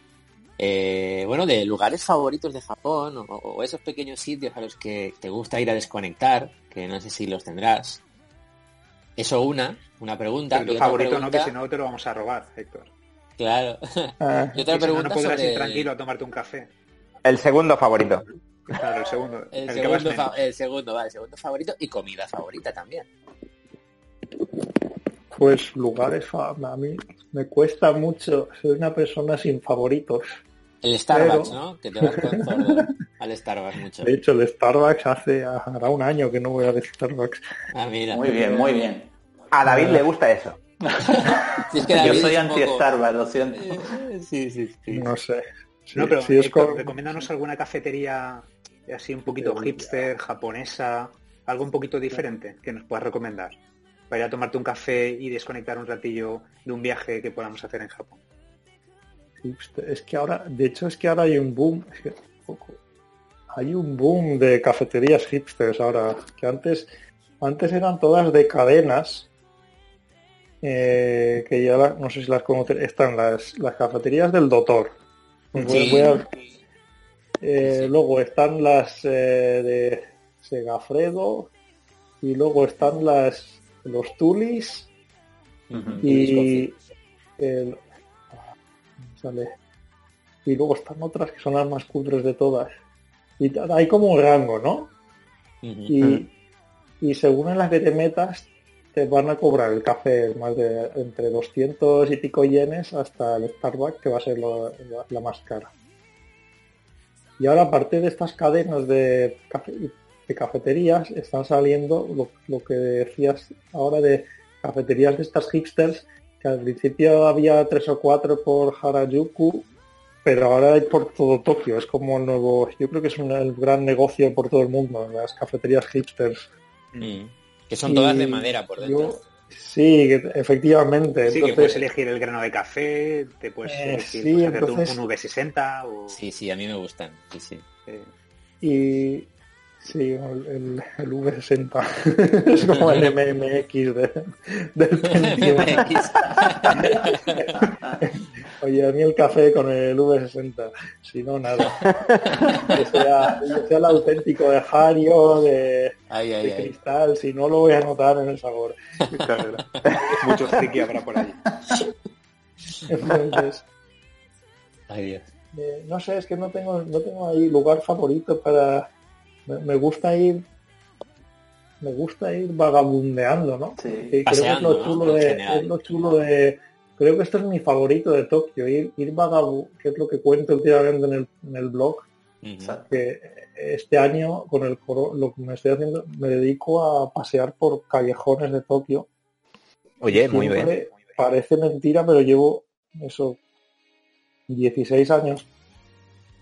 eh, bueno, de lugares favoritos de Japón o, o esos pequeños sitios a los que te gusta ir a desconectar, que no sé si los tendrás. Eso una, una pregunta. Pero tu otra favorito no, que pregunta- si no te lo vamos a robar, Héctor. Claro. [laughs] Ah, y otra Y si no, pregunta no podrás sobre ir tranquilo a tomarte un café. el segundo favorito. Claro, el segundo. el, el segundo, fa- el segundo, vale, el segundo favorito y comida favorita también. Pues lugares, a mí me cuesta mucho, soy una persona sin favoritos. El Starbucks, Pero- ¿no? Que te vas con [laughs] Zordo al Starbucks mucho. De hecho, el Starbucks hace, hará un año que no voy al Starbucks. Ah, mira. Muy bien, muy bien. A David le gusta eso. [laughs] Si es que Yo soy es un poco- anti-Starbucks, lo siento. Sí, sí, sí. No sé. Sí, No, pero sí es Héctor, con- recomiéndanos alguna cafetería así un poquito Eh, hipster, japonesa, algo un poquito diferente que nos puedas recomendar. Para ir a tomarte un café y desconectar un ratillo de un viaje que podamos hacer en Japón. hipster. Es que ahora, de hecho, es que ahora hay un boom. es que, ojo, hay un boom de cafeterías hipsters ahora. Que antes, antes eran todas de cadenas. Eh, que ya la- no sé si las conocen. Están las, las cafeterías del doctor. Sí. voy a- Eh, Luego están las eh, de Segafredo y luego están las los Tulis y el- ah, sale. y luego están otras que son las más cutres de todas. Y hay como un rango, ¿no? Y, y según en la que te metas te van a cobrar el café más de entre 200 y pico yenes hasta el Starbucks que va a ser la, más cara y ahora aparte de estas cadenas de, cafe- de cafeterías están saliendo lo, que decías ahora de cafeterías de estas hipsters que al principio había tres o cuatro por Harajuku pero ahora hay por todo Tokio, es como el nuevo, yo creo que es un, gran negocio por todo el mundo, las cafeterías hipsters. Mm. Que son todas de madera por dentro. yo- sí, que- efectivamente. Sí, que entonces, puedes elegir el grano de café, te puedes Eh, elegir sí, pues, hacerte un- entonces- un, V60 o... Sí, sí, a mí me gustan. Sí, sí. eh, Y sí, el, el, el V60 [laughs] es como el MMX de, del [laughs] Pentium. [laughs] Oye, a mí el café con el V60, si no, nada. [laughs] Que sea, que sea el auténtico de Hario, de, Ay, ay, de ay. cristal, si no lo voy a notar en el sabor. claro, mucho friki habrá por allí. Entonces, Ay, Dios. eh, no sé, es que no tengo, no tengo ahí lugar favorito para. Me, me gusta ir. Me gusta ir vagabundeando, ¿no? Sí. Creo que es lo chulo de, es lo chulo de. Creo que esto es mi favorito de Tokio, ir, ir vagabu, que es lo que cuento últimamente en el, en el blog, que este año con el coro, lo que me estoy haciendo, me dedico a pasear por callejones de Tokio. Oye, muy bien. Parece mentira, pero llevo eso 16 años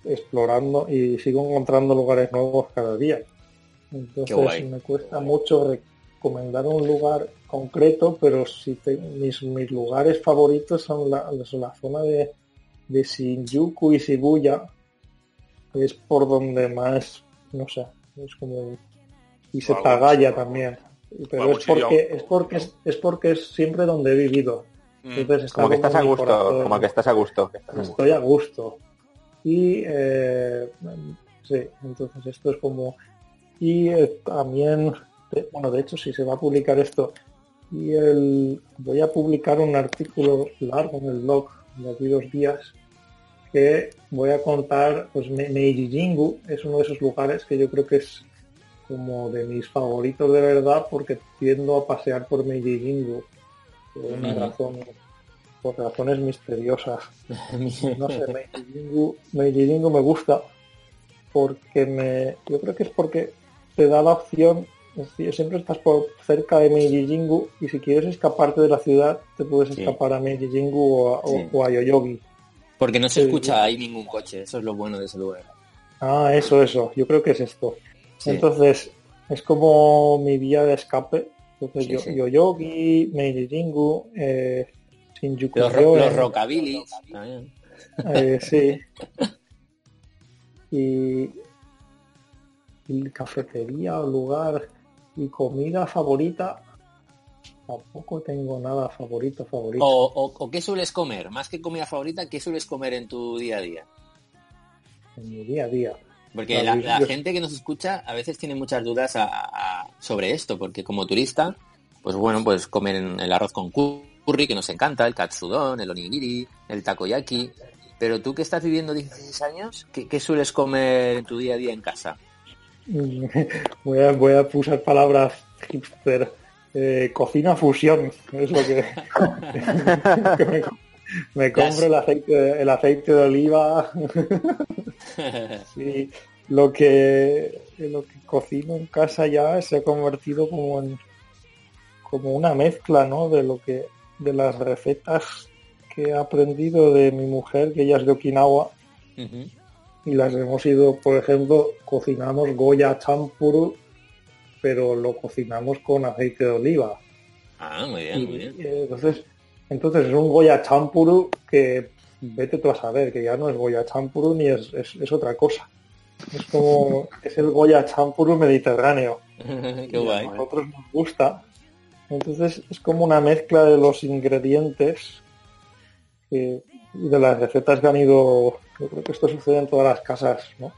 explorando y sigo encontrando lugares nuevos cada día. Entonces me cuesta mucho recomendar un lugar concreto, pero si te- mis, mis lugares favoritos son la, son la zona de, de Shinjuku y Shibuya, que es por donde más, no sé, es como y Setagaya también. Pero es porque, es porque es, es porque es siempre donde he vivido. Mm. Entonces está Como que estás a gusto, corazón. como que estás a gusto. Estoy a gusto. Y eh, sí, entonces esto es como. Y eh, también, de- bueno, de hecho, si se va a publicar esto, y el, voy a publicar un artículo largo en el blog de aquí dos días que voy a contar, pues Me- Meiji Jingu es uno de esos lugares que yo creo que es como de mis favoritos de verdad porque tiendo a pasear por Meiji Jingu por una razón, por razones misteriosas. [laughs] No sé, Meiji Jingu, Meiji Jingu me gusta porque me, yo creo que es porque te da la opción, es decir, siempre estás por cerca de Meiji Jingu y si quieres escaparte de la ciudad te puedes Sí. escapar a Meiji Jingu o a, Sí. o a Yoyogi. Porque no se Sí, escucha ahí ningún coche, eso es lo bueno de ese lugar. Ah, eso, eso, yo creo que es esto. Sí. Entonces, es como mi vía de escape. Entonces, Sí, yo, sí. Yoyogi, Meiji Jingu, eh, Shinjuku Los, ro- los rockabilis. Eh, sí. [laughs] Y, y cafetería o lugar y comida favorita. Tampoco tengo nada favorito, favorito. O, o- o qué sueles comer? Más que comida favorita, ¿qué sueles comer en tu día a día? En mi día a día. Porque la, gente que nos escucha a veces tiene muchas dudas a- a- sobre esto, porque como turista, pues bueno, pues comen el arroz con curry, que nos encanta, el katsudon, el onigiri, el takoyaki. Pero tú que estás viviendo 16 años, ¿qué, qué sueles comer en tu día a día en casa? [laughs] Voy a, voy a usar palabras hipster. Eh, cocina fusión. Es lo que, [laughs] que me, me compro el aceite, el aceite de oliva. [laughs] Sí, lo que lo que cocino en casa ya se ha convertido como en como una mezcla, ¿no? De lo que de las recetas que he aprendido de mi mujer, que ella es de Okinawa. Y las hemos ido, por ejemplo, cocinamos goya champuru, pero lo cocinamos con aceite de oliva. Ah, muy bien, muy bien. eh, entonces, entonces es un goya champuru que vete tú a saber que ya no es goya champuru ni es, es, es otra cosa. Es como, es el goya champuru mediterráneo. [laughs] Qué Y a guay. nosotros nos gusta. Entonces es como una mezcla de los ingredientes que- y de las recetas que han ido. Yo creo que esto sucede en todas las casas, ¿no?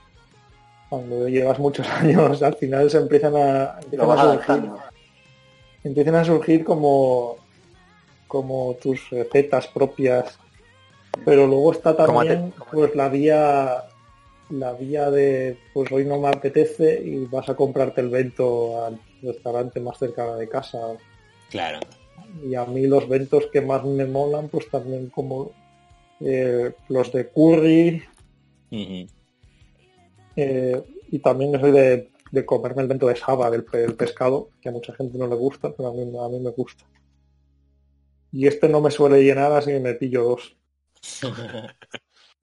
cuando llevas muchos [laughs] años, al final se empiezan a, Lo empiezan vas a surgir, empiezan a surgir como, como tus recetas propias. Pero luego está también pues la vía la vía de pues hoy no me apetece y vas a comprarte el vento al restaurante más cercano de casa. Claro. Y a mí los ventos que más me molan, pues también como eh, los de curry. Eh, y también soy de, de comerme el vento de saba del, pe- del pescado, que a mucha gente no le gusta, pero a mí, a mí me gusta. Y este no me suele llenar, así que me pillo dos. [laughs]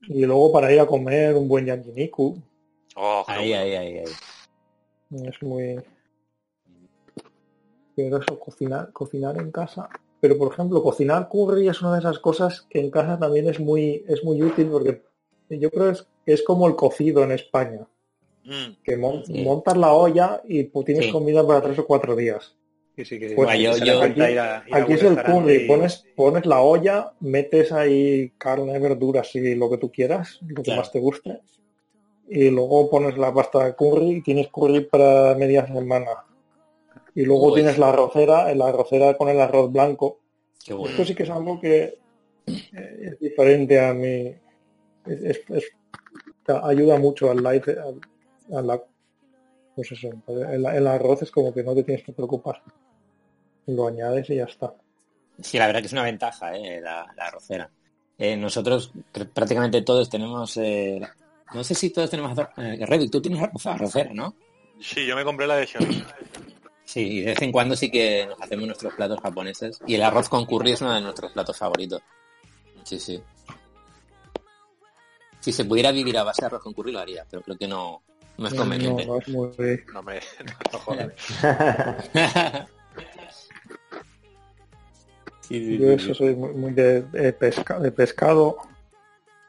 Y luego para ir a comer un buen yakiniku, Oh, Ahí, bueno. ahí, ahí, ahí. es muy... Pero eso, cocinar, cocinar en casa. Pero por ejemplo, cocinar curry es una de esas cosas que en casa también es muy, es muy útil porque yo creo es- que es como el cocido en España. Mm, que mon- Sí. montas la olla y pues, tienes Sí. comida para tres o cuatro días. Sí, Pues yo- yo- ir a- ir Aquí es el curry, y- pones, pones la olla, metes ahí carne, verduras y lo que tú quieras, lo que Claro. más te guste, y luego pones la pasta de curry y tienes curry para media semana. Y luego Uy. tienes la arrocera, la arrocera con el arroz blanco. Qué bueno. Esto sí que es algo que eh, es diferente a mí. Es, es- es- te ayuda mucho al light, al- a la, pues eso, el, el arroz es como que no te tienes que preocupar. Lo añades y ya está. Sí, la verdad que es una ventaja, eh, la, la arrocera. Eh, nosotros pr- prácticamente todos tenemos, eh, no sé si todos tenemos arroz, eh, Reddick, tú tienes arrocera, ¿no? Sí, yo me compré la de Xiaomi. Sí, y de vez en cuando sí que nos hacemos nuestros platos japoneses. Y el arroz con curry es uno de nuestros platos favoritos. Sí, sí. Si se pudiera vivir a base de arroz con curry lo haría, pero creo que no, no es No, conveniente. no es muy... No me... [laughs] [laughs] Sí, sí, Yo eso soy muy, muy de, de pesca, de pescado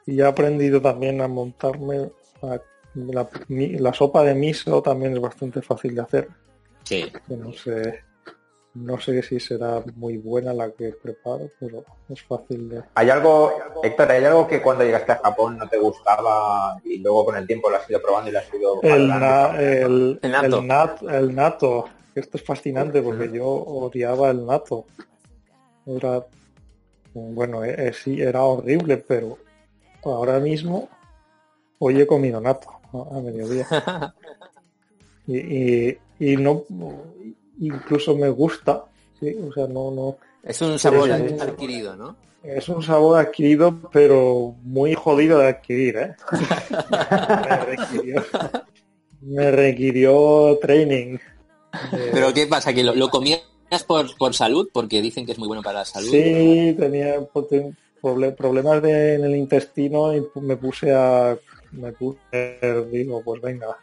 y he aprendido también a montarme a- la, mi- la sopa de miso también es bastante fácil de hacer. Sí. que no sé no sé si será muy buena la que preparo, pero es fácil de... Hay algo, Héctor, hay algo que cuando llegaste a Japón no te gustaba y luego con el tiempo lo has ido probando y lo has ido El, na- el, El nato. el nat- el nato. Esto es fascinante porque yo odiaba el nato. Era, bueno, eh, eh, sí, era horrible, pero ahora mismo hoy he comido nato a a mediodía. [laughs] Y, y, y no, incluso me gusta, sí, o sea, no, no, Es un sabor adquirido, ¿no? es un sabor adquirido, pero muy jodido de adquirir, ¿eh? [laughs] me, requirió, me requirió training. Pero ¿qué pasa? ¿Que lo, lo comías por, por salud? Porque dicen que es muy bueno para la salud. sí, tenía ten- proble- problemas de- en el intestino y me puse a... Me puse, digo, pues venga.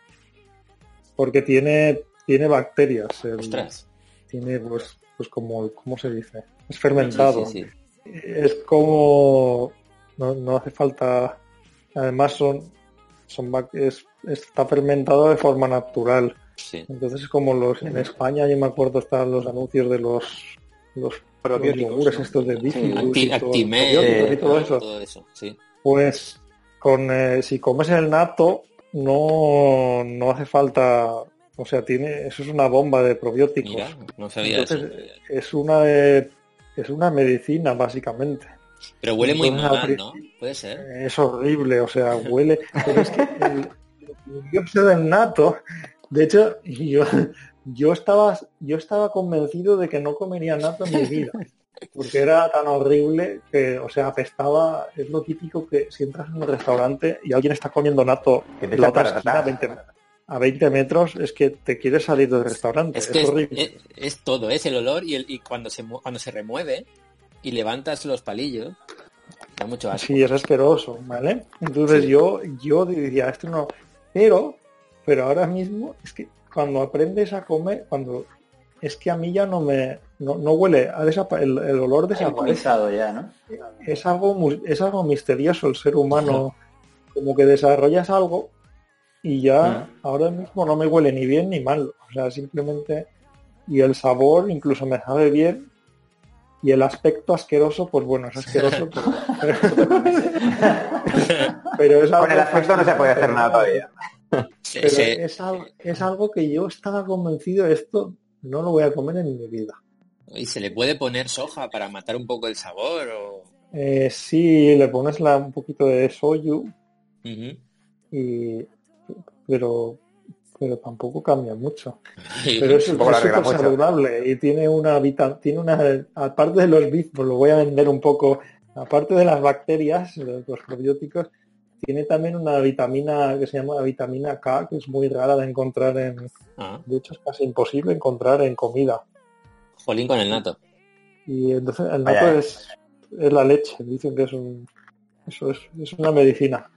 Porque tiene, tiene bacterias. el- Ostras. tiene, pues, pues como, ¿cómo se dice? Es fermentado. Sí, sí, sí. es como no, no hace falta además son son bac- es, está fermentado de forma natural Sí. entonces es como los en España yo me acuerdo estaban los anuncios de los los Probióticos, los yogures ¿no? estos de Bifidus Acti- y todo, probióticos y todo eso todo eso, sí. pues con eh, si comes el nato no no hace falta o sea tiene eso es una bomba de probióticos Mira, no sabía entonces eso. es una de- es una medicina básicamente Pero huele muy entonces, mal, ¿no? Puede ser. Es horrible, o sea, huele. Pero es que el, el dióxido del nato, de hecho, yo, yo estaba, yo estaba convencido de que no comería nato en mi vida. Porque era tan horrible que, o sea, apestaba, es lo típico que si entras en un restaurante y alguien está comiendo nato Que te la otra esquina a atrás. 20, a 20 metros, es que te quieres salir del restaurante. Es que es, horrible. es- es todo, es el olor y, el, y cuando, se, cuando se remueve y levantas los palillos, da mucho asco. Sí, es asqueroso, ¿vale? Entonces Sí. yo, yo decía, esto no, pero, pero ahora mismo es que cuando aprendes a comer, cuando es que a mí ya no me, no, no huele, ha desapa- el, el olor desaparece. Ya, ¿no? Es algo, es algo misterioso el ser humano, como que desarrollas algo y ya ahora mismo no me huele ni bien ni mal, o sea, simplemente, y el sabor incluso me sabe bien. Y el aspecto asqueroso, pues bueno, es asqueroso, pero, pero es Con el aspecto no se puede hacer nada todavía. Pero es, al- es algo que yo estaba convencido, esto no lo voy a comer en mi vida. ¿Y se le puede poner soja para matar un poco el sabor? O... Eh, sí, le pones la, un poquito de soyu, Ujú. y, pero, pero tampoco cambia mucho. [laughs] Y- Pero es la es súper saludable y tiene una vita- tiene una aparte de los bits, pues lo voy a vender un poco, aparte de las bacterias, de los probióticos, tiene también una vitamina que se llama vitamina K, que es muy rara de encontrar en, Ah, de hecho es casi imposible encontrar en comida. jolín con el nato. Y entonces el Vaya. nato es, es la leche, dicen que es un eso es, es una medicina.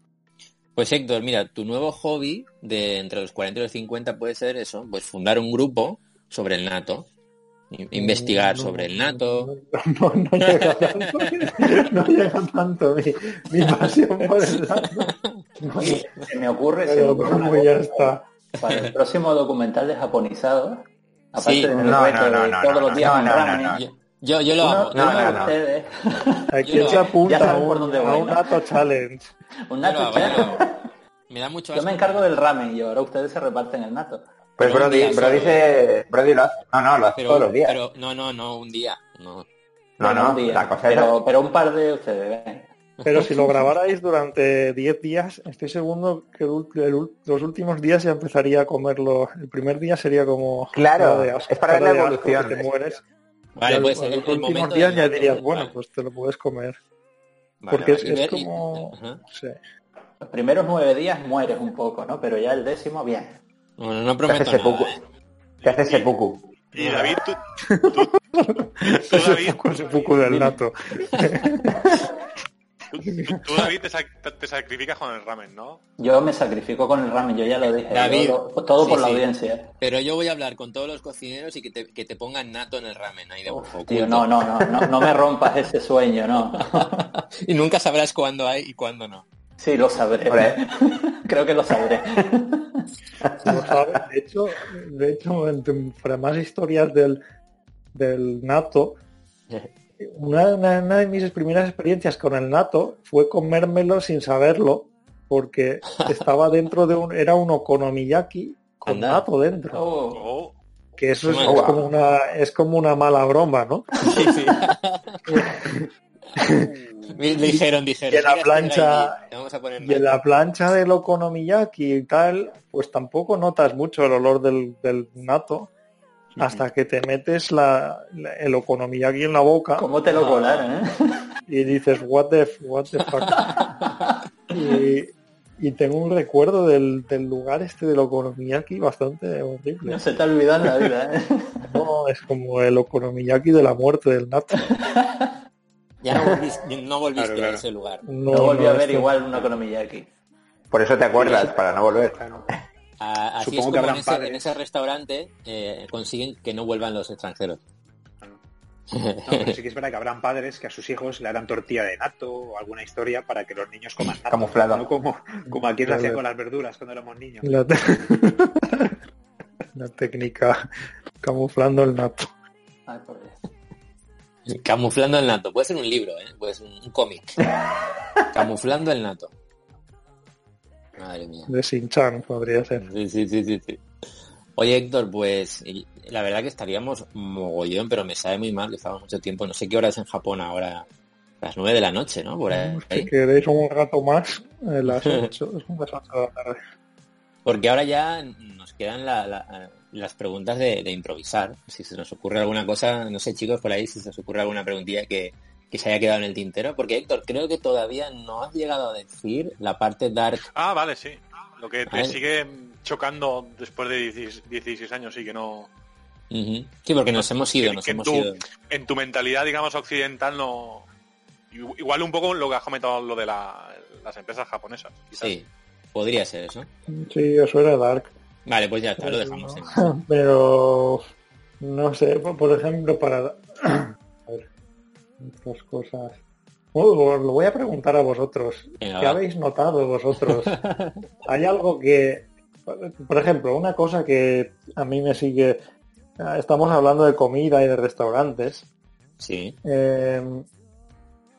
Pues Héctor, mira, tu nuevo hobby de entre los 40 y los 50 puede ser eso, pues fundar un grupo sobre el nato. I- Investigar No, sobre el nato. No, no, no llega tanto, [laughs] no llega tanto mi, mi pasión por el nato. No, Se me ocurre, se me ocurre ya está. Para el próximo documental de japonizado, aparte Sí. del No, reto no, de todos no, los días no, no. Yo, yo, lo hago. no, no, no. ustedes, ¿A Yo quién lo- se apunta ya a un, a [laughs] un ¿no? nato challenge? un nato hago, challenge. Me da mucho Yo me encargo del ramen y ahora ustedes se reparten el nato. Pues Pero Brody, día Brody, se, Brody lo hace. No, no, lo hace Pero, todos los días. pero no, no, no, un día. No. no, no, un día, la cosa pero, es... pero un par de ustedes, ven. Pero si lo grabarais durante 10 días, estoy seguro que el el los últimos días ya empezaría a comerlo. El primer día sería como... Claro, asco, es para ver la evolución. que te mueres. Vale, Y puede al- el, los el últimos momento días del ya dirías, bueno, vale. pues te lo puedes comer. Vale, Porque vale. es, Y es y- como... Ajá. sí. Los primeros nueve días mueres un poco, ¿no? Pero ya el décimo, bien. No, no, no Te hace prometo seppuku. nada. ¿eh? Te hace seppuku. Y David, tú, tú, tú, [laughs] David, Con ese poco del nato. [laughs] tú, [laughs] tú, David, te, sac- te- te sacrificas con el ramen, ¿no? Yo me sacrifico con el ramen, yo ya lo dije. David. Yo todo Sí, por la sí. audiencia. Pero yo voy a hablar con todos los cocineros y que te, que te pongan nato en el ramen ahí de Uf, tío, no, no, no, no, no me rompas ese sueño, no. [laughs] y nunca sabrás cuándo hay y cuándo no. Sí, lo sabré. [laughs] Creo que lo sabré. Lo sabes. De hecho, de hecho, entre más historias del, del nato, una, una- una de mis primeras experiencias con el nato fue comérmelo sin saberlo, porque [laughs] estaba dentro de un, era un okonomiyaki con Anda. nato dentro. Oh, Oh, Que eso es, es como una, es como una mala broma, ¿no? [laughs] Sí, sí. [laughs] Me dijeron, dijeron. Y en la "Mira, plancha- ahí, te vamos a poner Y en la plancha del okonomiyaki y tal, pues tampoco notas mucho el olor del, del nato hasta que te metes la, la- el okonomiyaki en la boca ¿Cómo te lo colaron, eh? y dices, what the, f- what the fuck. [laughs] y, y tengo un recuerdo del, del lugar este del okonomiyaki bastante horrible. No se te ha olvidado en la vida, ¿eh? No, es como el okonomiyaki de la muerte del nato. [laughs] Ya no volviste, no volviste Claro, claro. a ese lugar. No, No volví no, a ver esto- igual economía aquí. Por eso te acuerdas, para no volver. A- así Supongo es que como en habrán ese, padres. en ese restaurante eh, consiguen que no vuelvan los extranjeros. No, pero sí que es verdad que habrán padres que a sus hijos le harán tortilla de nato o alguna historia para que los niños coman nato. Camuflado. No como, como aquí se Claro. hacía con las verduras cuando éramos niños. La, te- [laughs] la técnica camuflando el nato. Ay, por Dios. Camuflando el nato. Puede ser un libro, ¿eh? Puede ser un cómic. [laughs] Camuflando el nato. Madre mía. De Shin-Chan podría ser. Sí, sí, sí, sí, sí. Oye, Héctor, pues la verdad que estaríamos mogollón, pero me sabe muy mal que estamos mucho tiempo. No sé qué hora es en Japón ahora. Las nueve de la noche, ¿no? Por ahí. Si queréis un rato más, eh, las 8, son las 8 de la tarde. Porque ahora ya nos quedan la- la- las preguntas de, de improvisar. Si se nos ocurre alguna cosa, no sé chicos por ahí, si se os ocurre alguna preguntilla que, que se haya quedado en el tintero. Porque Héctor, creo que todavía no has llegado a decir la parte dark. Ah, vale, sí. Lo que te Vale. sigue chocando después de 16, 16 años y que no... Ujú. Sí, porque nos hemos ido, que- nos que hemos tú- ido. En tu mentalidad, digamos, occidental no... Igual un poco lo que has comentado, lo de la- las empresas japonesas. quizás. Sí, podría ser eso. Sí, eso era Dark. Vale, pues ya está, lo dejamos. en- [laughs] Pero no sé, por, ejemplo, para [clears throat] otras cosas. Oh, lo voy a preguntar a vosotros. Venga, ¿Qué va. habéis notado vosotros? [laughs] Hay algo que, por ejemplo, una cosa que a mí me sigue. ah, Estamos hablando de comida y de restaurantes. Sí. Eh,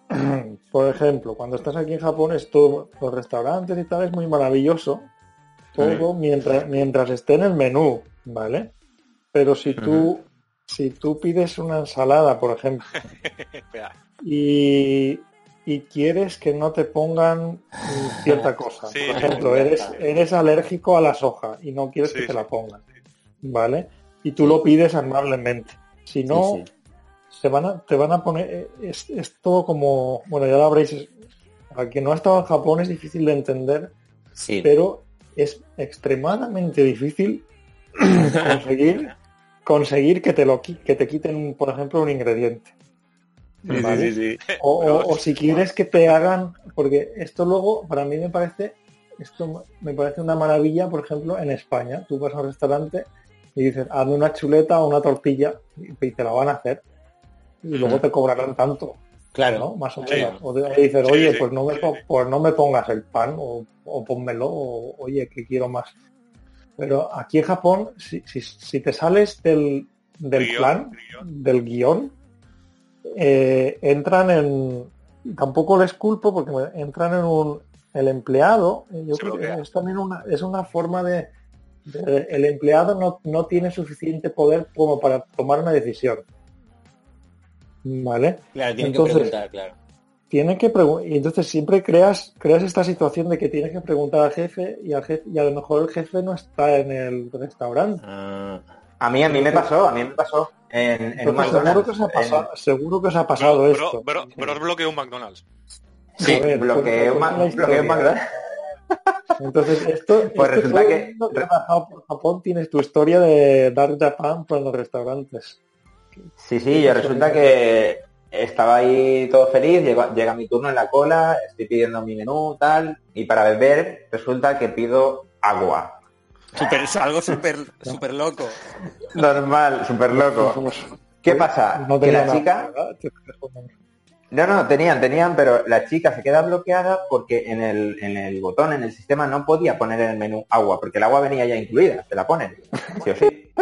[clears throat] por ejemplo, cuando estás aquí en Japón, esto, los restaurantes y tal es muy maravilloso, todo mientras, mientras esté en el menú, ¿vale? Pero si tú, si tú pides una ensalada, por ejemplo, [laughs] y, y quieres que no te pongan cierta cosa. Sí, Por ejemplo, eres, eres alérgico a la soja y no quieres Sí, que te sí. la pongan, ¿vale? Y tú lo pides amablemente. Si no, Sí, Te, van a, te van a poner... Es, es todo como... Bueno, ya lo habréis... Al que no ha estado en Japón es difícil de entender, Sí. pero es extremadamente difícil [clears throat] conseguir conseguir que te lo que te quiten por ejemplo un ingrediente ¿vale? [laughs] O, o- o si quieres que te hagan porque esto luego para mí me parece esto me parece una maravilla por ejemplo en España tú vas a un restaurante y dices hazme una chuleta o una tortilla y te la van a hacer y luego te cobrarán tanto Claro. ¿no? Más o menos. O te dices, oye, pues no me pues no me pongas el pan o, o pónmelo, o oye, que quiero más. Pero aquí en Japón, si, si, si te sales del, del Guión, plan, guion. del guion, eh, entran en... Tampoco les culpo porque entran en un... El empleado, eh, yo Se creo que es también una, es una forma de, de- El empleado no, no tiene suficiente poder como para tomar una decisión. ¿Vale? Claro, tienen Entonces- que preguntar, claro. Tiene que preguntar y entonces siempre creas creas esta situación de que tienes que preguntar al jefe y al jefe y a lo mejor el jefe no está en el restaurante Ah, A mí, a mí me pasó, a mí me pasó en, en un Entonces, seguro que os ha pasado seguro que os ha pasado Bro, esto bro, bro, bloqueó un McDonald's. Sí, ver, bloqueé un bloqueé. McDonald's. [laughs] entonces esto, Pues esto resulta que- por Japón tienes tu historia de dar Japan por los restaurantes Sí, sí, yo resulta que estaba ahí todo feliz, llega, llega mi turno en la cola, estoy pidiendo mi menú, tal, y para beber resulta que pido agua. super, es algo súper [laughs] super loco. Normal, súper loco. ¿Qué pasa? no que la nada, chica... No, no, tenían, tenían, pero la chica se queda bloqueada porque en el, en el botón, en el sistema, no podía poner en el menú agua, porque el agua venía ya incluida, te la ponen, sí o sí.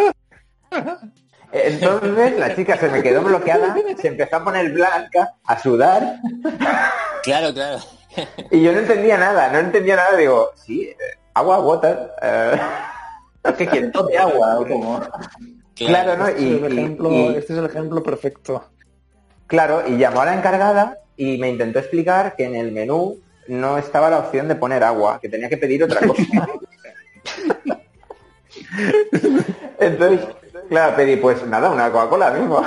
[laughs] Entonces la chica se me quedó bloqueada, se empezó a poner blanca, a sudar, Claro, claro. y yo no entendía nada, no entendía nada, digo, sí, eh, agua, water, eh, ¿Qué quieres? ¿De agua o como? claro, ¿no? Este Y, es el ejemplo y- este es el ejemplo perfecto Claro, y llamó a la encargada y me intentó explicar que en el menú no estaba la opción de poner agua, que tenía que pedir otra cosa. [laughs] [laughs] Entonces, claro, pedí pues nada, una Coca-Cola mismo.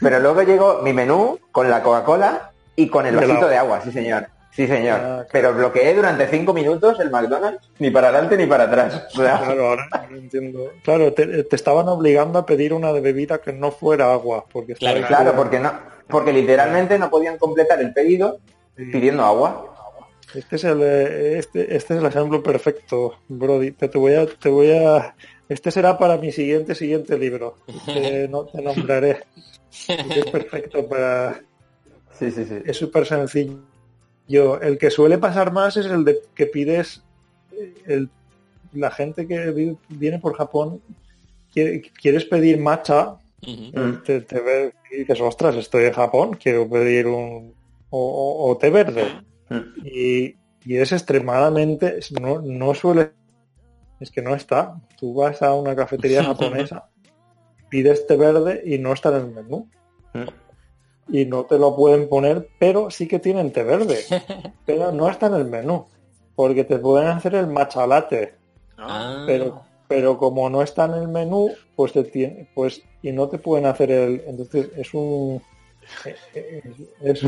Pero luego llegó mi menú con la Coca-Cola y con el vasito de agua, sí señor. Sí señor. Ah, claro. Pero bloqueé durante cinco minutos el McDonald's, ni para adelante ni para atrás. O sea, Claro, ahora no entiendo. Claro, te, te estaban obligando a pedir una bebida que no fuera agua, porque Claro, porque no, porque literalmente no podían completar el pedido pidiendo agua. Este es el eh, este, este es el ejemplo perfecto, Brody. Te, te voy a te voy a este será para mi siguiente siguiente libro. Te, [laughs] no, te nombraré. Es perfecto para Sí, sí, sí. es súper sencillo. Yo, el que suele pasar más es el de que pides el, la gente que vi- viene por Japón quiere- quieres pedir matcha. Mm. te, te ve y dices, ostras, estoy en Japón, quiero pedir un o, o- o té verde. Y, y es extremadamente, no, no suele, es que no está. Tú vas a una cafetería japonesa, pides té verde y no está en el menú. Mm. Y no te lo pueden poner, pero sí que tienen té verde. [laughs] Pero no está en el menú. Porque te pueden hacer el ¿no? Ah, pero pero como no está en el menú pues te tiene pues y no te pueden hacer el entonces es un [laughs] [laughs] es,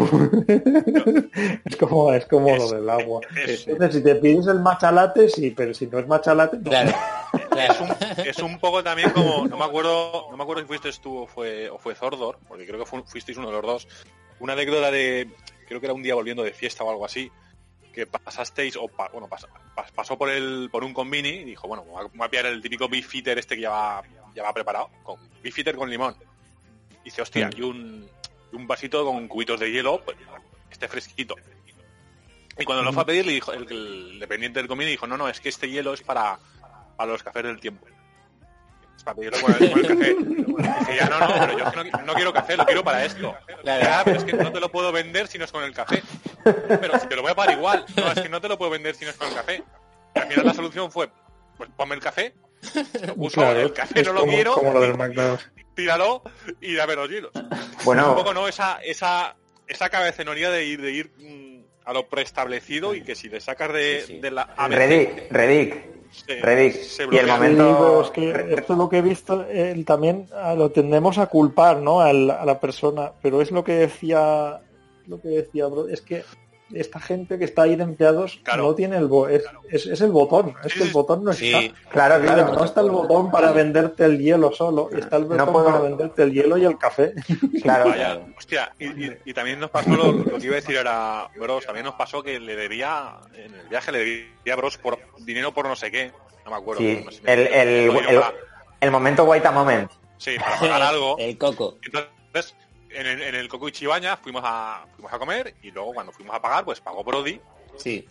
como es como Es- lo del agua es- entonces si te pides el matcha latte sí pero si no es matcha latte no. claro. [laughs] un, es un poco también como, no me acuerdo, no me acuerdo si fuiste tú o fue, o fue Zordor, porque creo que fu- fuisteis uno de los dos. Una anécdota de, creo que era un día volviendo de fiesta o algo así, que pasasteis, o pa- bueno, pas- pas- pasó por el, por un convini y dijo, bueno, voy a- voy a pillar el típico beef eater este que ya va, ya va preparado, con beef eater con limón. Y dice, hostia, y un, un vasito con cubitos de hielo, pues, este fresquito. Y cuando lo fue a pedir, le dijo, el, el dependiente del convini dijo, no, no, es que este hielo es para, para los cafés del tiempo. Es para pedirlo con el, con el [laughs] café. Dije, ya no, no, pero yo es que no, no quiero café, lo quiero para esto. Ya, pero es que no te lo puedo vender si no es con el café. Pero si te lo voy a pagar igual. No, es que no te lo puedo vender si no es con el café. al final la solución fue, pues ponme el café. [laughs] Lo puso, Claro, el café no lo como, quiero, como lo del McDonald's. tíralo y dame los hielos. Un Bueno, poco, ¿no? Esa, esa, esa cabecenería de ir, de ir mm, a lo preestablecido y que si le sacas de, Sí, sí. de la ABC, Redick, Redick, se- Redick. se Y el momento- Sí, pero es que esto es lo que he visto, él también ah, lo tendemos a culpar, ¿no? Al- a la persona, pero es lo que decía, lo que decía, bro, es que esta gente que está ahí de empleados Claro. no tiene el bo- es, es, es el botón, es que el botón no Sí. está. claro, Claro, claro. no está el botón para venderte el hielo solo, está el botón puedo- para venderte el hielo y el café. [laughs] Claro, Vaya, hostia, y, y- y también nos pasó lo, lo que iba a decir era, Bros, también nos pasó que le debía, en el viaje le debía a Bros por dinero por no sé qué, no me acuerdo. Sí, no sé si me- el, el, digo el, para- el momento Guaita Moment. sí, para pagar [laughs] algo. El coco. Entonces, en el, en el Coco Ichibaña fuimos a, fuimos a comer y luego cuando fuimos a pagar, pues pagó Brody, Sí.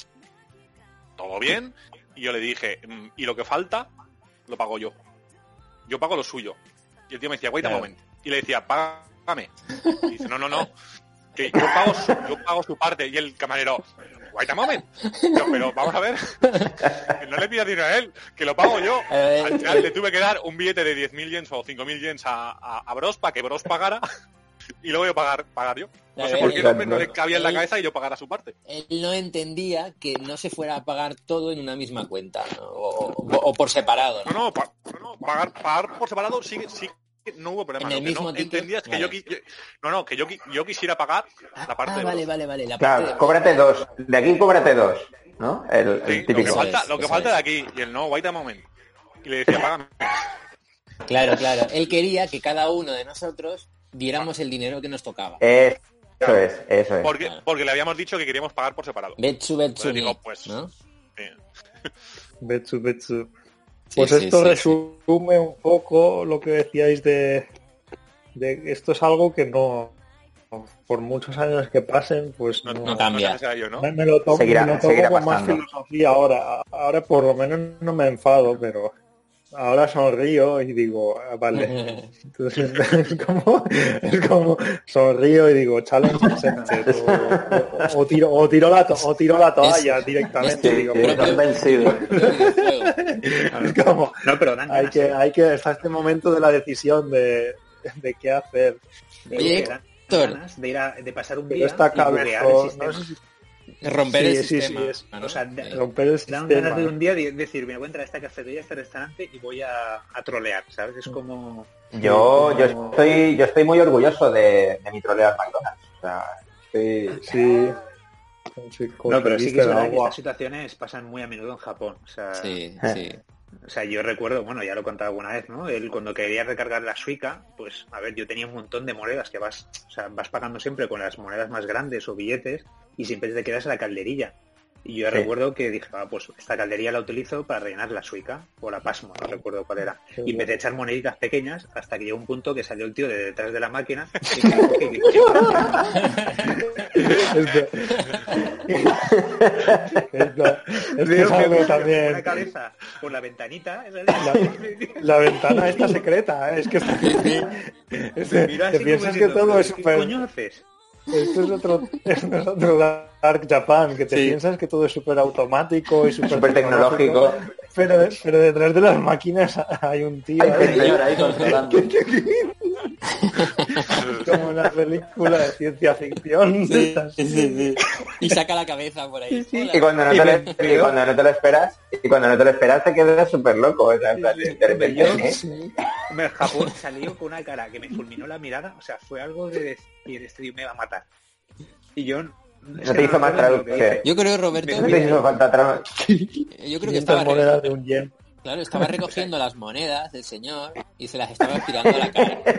todo bien, y yo le dije, "Mm, y lo que falta, lo pago yo. Yo pago lo suyo. Y el tío me decía, wait a Claro. moment. Y le decía, págame. Y dice, no, no, no. Que yo pago su, yo pago su parte. Y el camarero, wait a moment. Yo, pero vamos a ver. Que [laughs] no le pidas dinero a él, que lo pago yo. Al final le tuve que dar un billete de 10.000 yens o 5.000 yens a, a, a Bros para que Bros pagara. Y luego yo pagar, pagar yo. No A sé ver, por qué el hombre no le cabía en la cabeza y yo pagara su parte. Él no entendía que no se fuera a pagar todo en una misma cuenta ¿no? o, o- o por separado. ¿no? No, no, pa- no, pagar, pagar por separado sí, que- sí no hubo problema. En el Lo que mismo no entendías que vale. yo, no, no, que yo, yo quisiera pagar la parte Ah, de vale, vale, vale. La parte Claro, de- cóbrate dos. De aquí cóbrate dos. ¿no? El, el Sí, lo que típico. Falta, es, lo que falta de aquí. Y el no, wait a moment. Y le decía, págame. Claro, claro. Él quería que cada uno de nosotros diéramos el dinero que nos tocaba. Es- eso es, eso es. Porque, Claro. porque le habíamos dicho que queríamos pagar por separado. Betsu, Betsu, Entonces digo, pues, ¿no? Betsu, betsu. Pues sí, esto sí, resume un poco lo que decíais de, de esto es algo que no por muchos años que pasen pues No, no, no cambia. ¿no? me, me lo tomo, Seguirá- me lo tomo con más filosofía ahora ahora por lo menos no me enfado pero ahora sonrío y digo ah, vale [laughs] Entonces, [laughs] es como, es como sonrío y digo challenge accepted o, o- o tiro o tiro la o tiro la toalla Es- directamente es- digo estás vencido. [laughs] es como No, pero dan hay que hay que está este momento de la decisión de, de qué hacer. Oye, Héctor. ganas de ir a, de pasar un pero día esta y buguear el sistema. Romper Sí, el sí, sí, sistema. es- ¿no? O sea, de- Sí. romper el Dan sistema ganas de un día de decir, me voy a entrar a esta cafetería, a este restaurante y voy a, a trolear, ¿sabes? Es como... Yo, yo estoy, yo estoy muy orgulloso de, de mi troleo al McDonald's. O sea, estoy- sí, sí No, pero sí que es verdad que estas situaciones pasan muy a menudo en Japón. O sea, Sí, Eh. sí. O sea, yo recuerdo, bueno, ya lo he contado alguna vez, ¿no? Él cuando quería recargar la Suica, pues, a ver, yo tenía un montón de monedas que vas, o sea, vas pagando siempre con las monedas más grandes o billetes y siempre te quedas en la calderilla. Y yo Sí. recuerdo que dije, ah, pues esta calderilla la utilizo para rellenar la Suica o la Pasmo, no recuerdo cuál era. Y empecé a echar moneditas pequeñas hasta que llegó un punto que salió el tío de detrás de la máquina y [laughs] me dijo, "¿Qué- qué Esto- Esto- es algo también la cabeza por la ventanita. la ventana esta secreta ¿eh? es que está te piensas que todo es ¿Qué coño haces? Esto es otro esto [laughs] es otro Dark Japan que te Sí. piensas que todo es súper automático y súper tecnológico. pero, pero detrás de las máquinas hay un tío Hay ahí. Señor ahí controlando. [laughs] [laughs] como una película de ciencia ficción Sí, Estas- sí, sí. Y saca la cabeza por ahí. Y cuando, no te me- lo, y cuando no te lo esperas, y cuando no te lo esperas te quedas súper loco. O sea, en Japón salió con una cara que me fulminó la mirada, o sea, fue algo de decir, este tío me va a matar. Y yo... No te hizo más traducción. Yo creo, Roberto, No te hizo falta trama. yo creo que 500 estaba, de un yen claro, estaba [laughs] recogiendo las monedas del señor y se las estaba tirando a la cara. [laughs]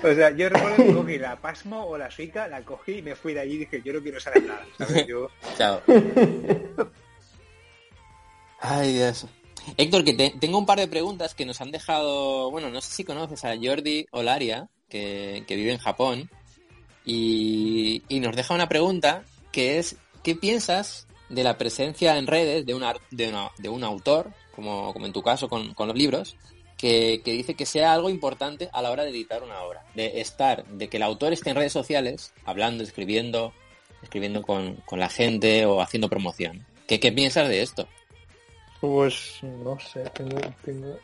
O sea, yo recuerdo que cogí la Pasmo o la Suica, la cogí y me fui de allí y dije, yo no quiero saber nada. ¿sabes? [laughs] Yo, Chao. Ay, Dios. Héctor, que te- tengo un par de preguntas que nos han dejado, bueno, no sé si conoces a Jordi Olaria, que, que vive en Japón, y, y nos deja una pregunta que es, ¿qué piensas de la presencia en redes de, una, de, una- de un autor, como, como en tu caso con, con los libros, que, que dice que sea algo importante a la hora de editar una obra? De estar, de que el autor esté en redes sociales, hablando, escribiendo, escribiendo con, con la gente o haciendo promoción. ¿Qué, ¿Qué piensas de esto? Pues no sé, tengo, tengo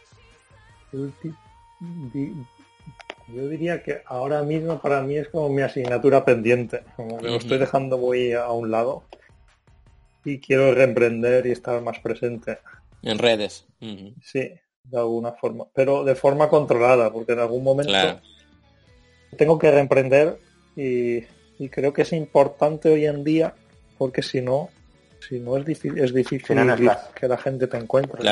yo diría que ahora mismo para mí es como mi asignatura pendiente, como que lo estoy dejando muy a un lado y quiero reemprender y estar más presente, En redes. Ujú. sí, de alguna forma, pero de forma controlada, porque en algún momento Claro. tengo que reemprender y, y creo que es importante hoy en día porque si no si no es difícil es difícil no, no que la gente te encuentre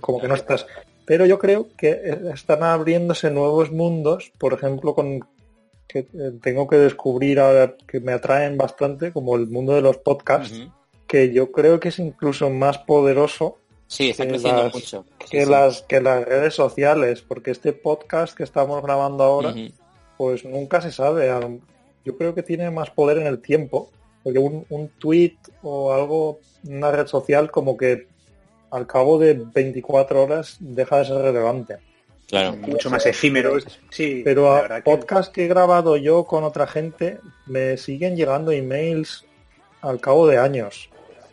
como que no estás pero yo creo que están abriéndose nuevos mundos por ejemplo con que eh, tengo que descubrir ahora que me atraen bastante como el mundo de los podcasts que yo creo que es incluso más poderoso Sí, está que las- mucho. Sí, que sí. las que las redes sociales porque este podcast que estamos grabando ahora pues nunca se sabe. Yo creo que tiene más poder en el tiempo, porque un, un tweet o algo, una red social, como que al cabo de 24 horas deja de ser relevante. Claro. mucho más efímero. Sí, Pero a que- podcast que he grabado yo con otra gente, me siguen llegando emails al cabo de años.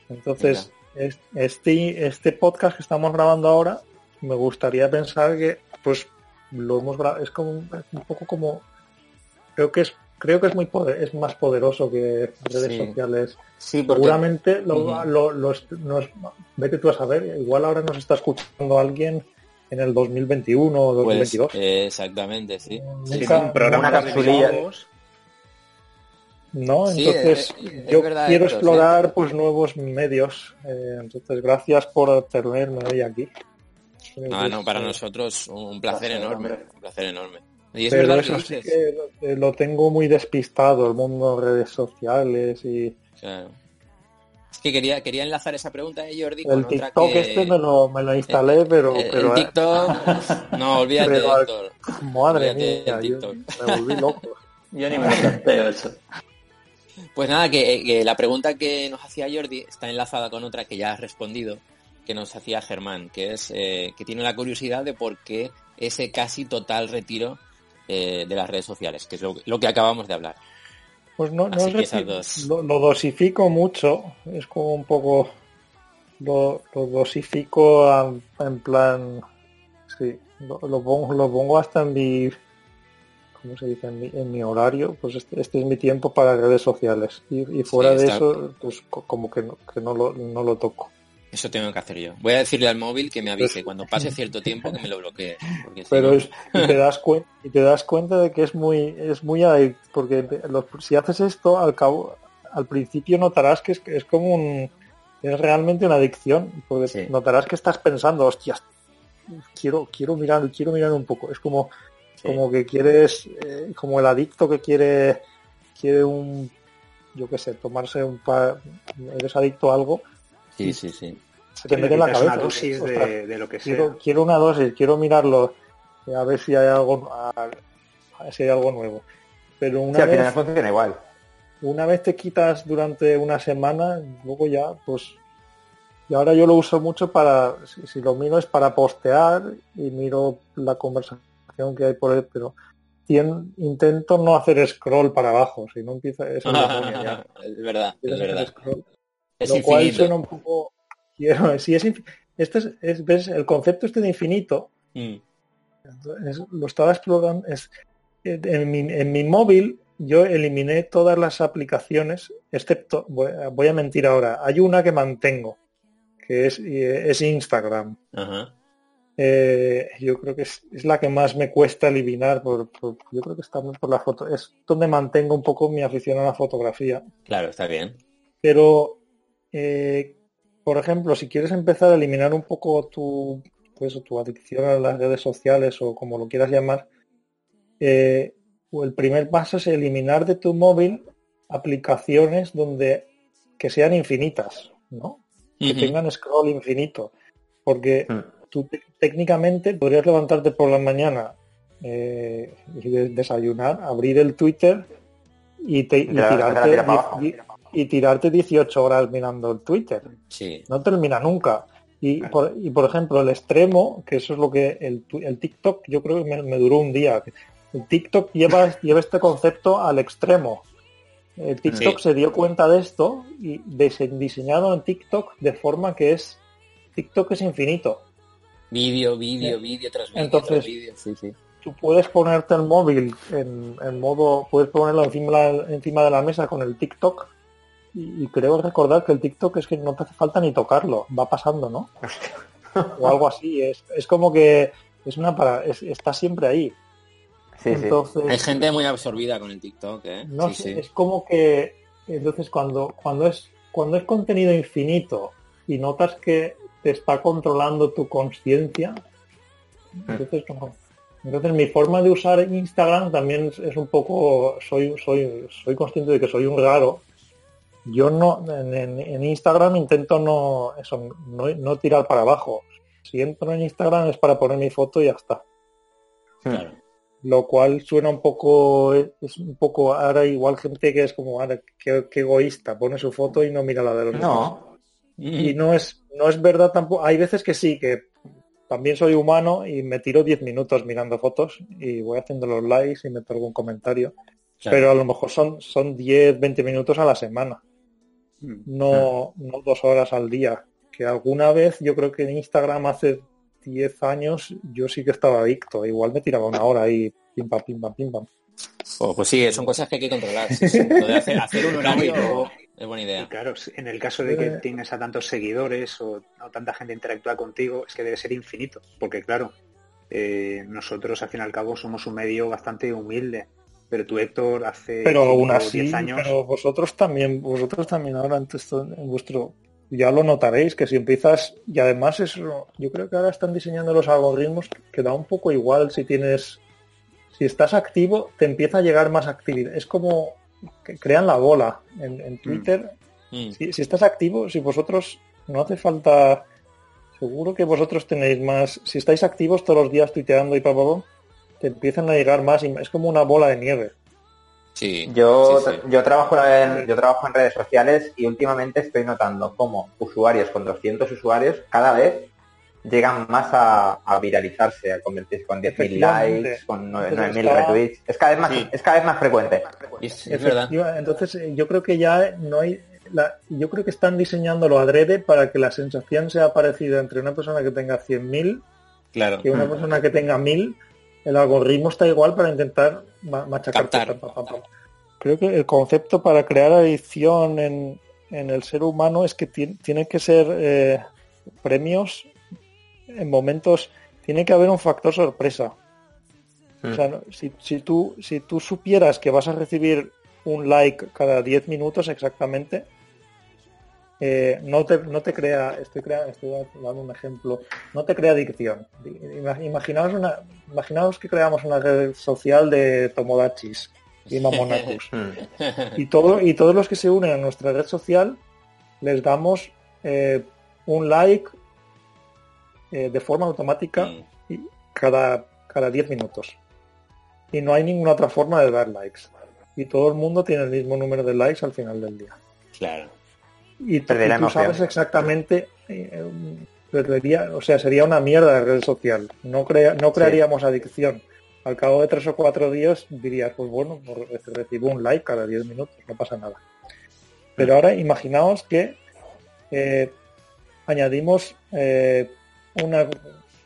Entonces, es- este, este podcast que estamos grabando ahora, me gustaría pensar que pues lo hemos grabado, es como un, es un poco como creo que es creo que es muy poder- es más poderoso que redes Sí. sociales. Sí, porque Seguramente lo, Ujú. lo- los- nos- vete tú a saber, igual ahora nos está escuchando alguien en el 2021 o pues, 2022. eh, exactamente, sí. Un programa una capsulilla. ¿no? Sí, Entonces, es yo verdad, quiero explorar pues nuevos medios. Eh, entonces, gracias por tenerme hoy aquí. No, Pues, no, para eh, nosotros un placer placer, enorme, hombre. un placer enorme. Y es Pero verdad eso que sí que eh, lo tengo muy despistado, el mundo de redes sociales y Claro. Es que quería, quería enlazar esa pregunta de Jordi con el otra TikTok que... este me lo, me lo instalé, pero, Eh, pero el eh, TikTok... [laughs] No, olvídate de Pero- Héctor. madre olvídate mía, yo TikTok. me volví loco. [laughs] Yo ni me lo eso. Pues nada, que, que la pregunta que nos hacía Jordi está enlazada con otra que ya has respondido, que nos hacía Germán, que es eh, que tiene la curiosidad de por qué ese casi total retiro eh, de las redes sociales, que es lo, lo que acabamos de hablar. Pues no, no si- dos. lo, lo dosifico mucho, es como un poco lo, lo dosifico a- en plan sí, lo, lo pongo lo pongo hasta en mi ¿cómo se dice? En mi, en mi horario, pues este, este es mi tiempo para redes sociales y, y fuera Sí, de eso, pues co- como que no, que no lo, no lo toco. Eso tengo que hacer yo. Voy a decirle al móvil que me avise cuando pase cierto tiempo que me lo bloquee. Si pero no- es, y te das cuenta y te das cuenta de que es muy es muy adic- porque los- si haces esto al cabo al principio notarás que es, que es como un es realmente una adicción porque Sí. notarás que estás pensando hostias quiero quiero mirar quiero mirar un poco es como Sí. como que quieres eh, como el adicto que quiere quiere un yo qué sé tomarse un par eres adicto a algo Sí, sí, sí. se te mete en la Necesitas cabeza una dosis ostras, de, de lo que sea. quiero, quiero una dosis, quiero mirarlo, a ver si hay algo, a, a ver si hay algo nuevo. Pero una Sí, al vez, final funciona igual. una vez te quitas durante una semana, luego ya, pues, y ahora yo lo uso mucho para, si, si lo miro es para postear y miro la conversación que hay por él, pero tien- intento no hacer scroll para abajo, si no empieza eso es [laughs] ya. es verdad, es verdad. scroll Es lo cual infinito. suena un poco si es este es, es- ves el concepto este de infinito Mm, es- lo estaba explorando es en mi, en mi móvil yo eliminé todas las aplicaciones excepto voy, voy a mentir ahora hay una que mantengo que es eh, es Instagram Ajá. Eh, yo creo que es, es la que más me cuesta eliminar por, por- yo creo que está por la foto es donde mantengo un poco mi afición a la fotografía Claro, está bien. pero, eh, por ejemplo, si quieres empezar a eliminar un poco tu, pues, tu adicción a las redes sociales o como lo quieras llamar, eh, el primer paso es eliminar de tu móvil aplicaciones donde que sean infinitas, ¿no? Que tengan scroll infinito. Porque Mm. tú te- técnicamente podrías levantarte por la mañana eh, y de- desayunar, abrir el Twitter y, te, y tirarte y tirarte 18 horas mirando el Twitter. Sí. No termina nunca. Y por, y por ejemplo, el extremo, que eso es lo que el, el TikTok, yo creo que me, me duró un día. El TikTok lleva, [laughs] lleva este concepto al extremo. El TikTok Sí. se dio cuenta de esto y dise- diseñaron en TikTok de forma que es TikTok es infinito. Vídeo, vídeo, vídeo tras vídeo Entonces- tras vídeo. Sí, sí. Tú puedes ponerte el móvil en, en modo, puedes ponerlo encima, encima de la mesa con el TikTok y, y creo recordar que el TikTok es que no te hace falta ni tocarlo, va pasando, ¿no? o algo así. Es, es como que es una para, es- está siempre ahí. Sí, sí. Entonces, Hay gente muy absorbida con el TikTok, ¿eh? no sí, sé, sí. es como que entonces cuando cuando es cuando es contenido infinito y notas que te está controlando tu conciencia, entonces no. Entonces mi forma de usar Instagram también es, es un poco soy soy soy consciente de que soy un raro. Yo no en, Instagram intento no eso no, no tirar para abajo. Si entro en Instagram es para poner mi foto y ya está Claro. lo cual suena un poco es un poco ahora igual gente que es como ahora qué, qué egoísta pone su foto y no mira la de los No, y no es no es verdad tampoco hay veces que sí que también soy humano y me tiro 10 minutos mirando fotos y voy haciendo los likes y meto algún comentario Claro. pero a lo mejor son son 10 20 minutos a la semana. No no dos horas al día que alguna vez yo creo que en Instagram hace 10 años yo sí que estaba adicto igual me tiraba una hora ahí pim pam pim pam pim pam Oh, pues sí, son cosas que hay que controlar. sí, sí. Lo de hacer, hacer un [laughs] horario es buena Y idea. claro, en el caso de que Eh. tienes a tantos seguidores o, o tanta gente interactúa contigo, es que debe ser infinito. Porque claro, eh, nosotros al fin y al cabo somos un medio bastante humilde. Pero tú, Héctor, hace pero aún cinco así 10 años... pero vosotros también vosotros también ahora en, esto- en vuestro ya lo notaréis que si empiezas y además eso yo creo que ahora están diseñando los algoritmos que da un poco igual si tienes si estás activo te empieza a llegar más actividad. Es como que crean la bola en, en Twitter. Mm. si, si estás activo si vosotros no hace falta seguro que vosotros tenéis más si estáis activos todos los días tuiteando y pa, pa, pa, te empiezan a llegar más y es como una bola de nieve Sí. yo, sí, sí. yo trabajo en, yo trabajo en redes sociales y últimamente estoy notando cómo usuarios con 200 usuarios cada vez llegan más a, a viralizarse, a convertirse con 10.000 Efectivamente. likes, con nueve- Entonces 9.000 está- retweets. Es cada vez más, Sí. es cada vez más frecuente. Es, es verdad. Entonces eh, yo creo que ya no hay la- yo creo que están diseñándolo adrede para que la sensación sea parecida entre una persona que tenga 100.000 Claro. que una Mm. persona que tenga 1.000 el algoritmo está igual para intentar ma- machacar creo que el concepto para crear adicción en, en el ser humano es que ti- tiene que ser eh, premios en momentos tiene que haber un factor sorpresa. Mm. o sea, no- si, si tú, si tú supieras que vas a recibir un like cada 10 minutos exactamente, eh, no, te, no te crea, estoy, crea, estoy dando un ejemplo, no te crea adicción. Ima- Imaginaos, una, imaginaos que creamos una red social de Tomodachis y Mamonacus. [laughs] Mm. y, todo, y todos los que se unen a nuestra red social les damos eh, un like eh, de forma automática Mm. y cada, cada 10 minutos. Y no hay ninguna otra forma de dar likes. Y todo el mundo tiene el mismo número de likes al final del día. Claro. Y, Perderá y tú sabes exactamente, eh, perdería, o sea, sería una mierda de red social. No, crea, no crearíamos adicción. Al cabo de tres o cuatro días dirías, pues bueno, recibo un like cada 10 minutos, no pasa nada. Pero ahora imaginaos que eh, añadimos eh, una,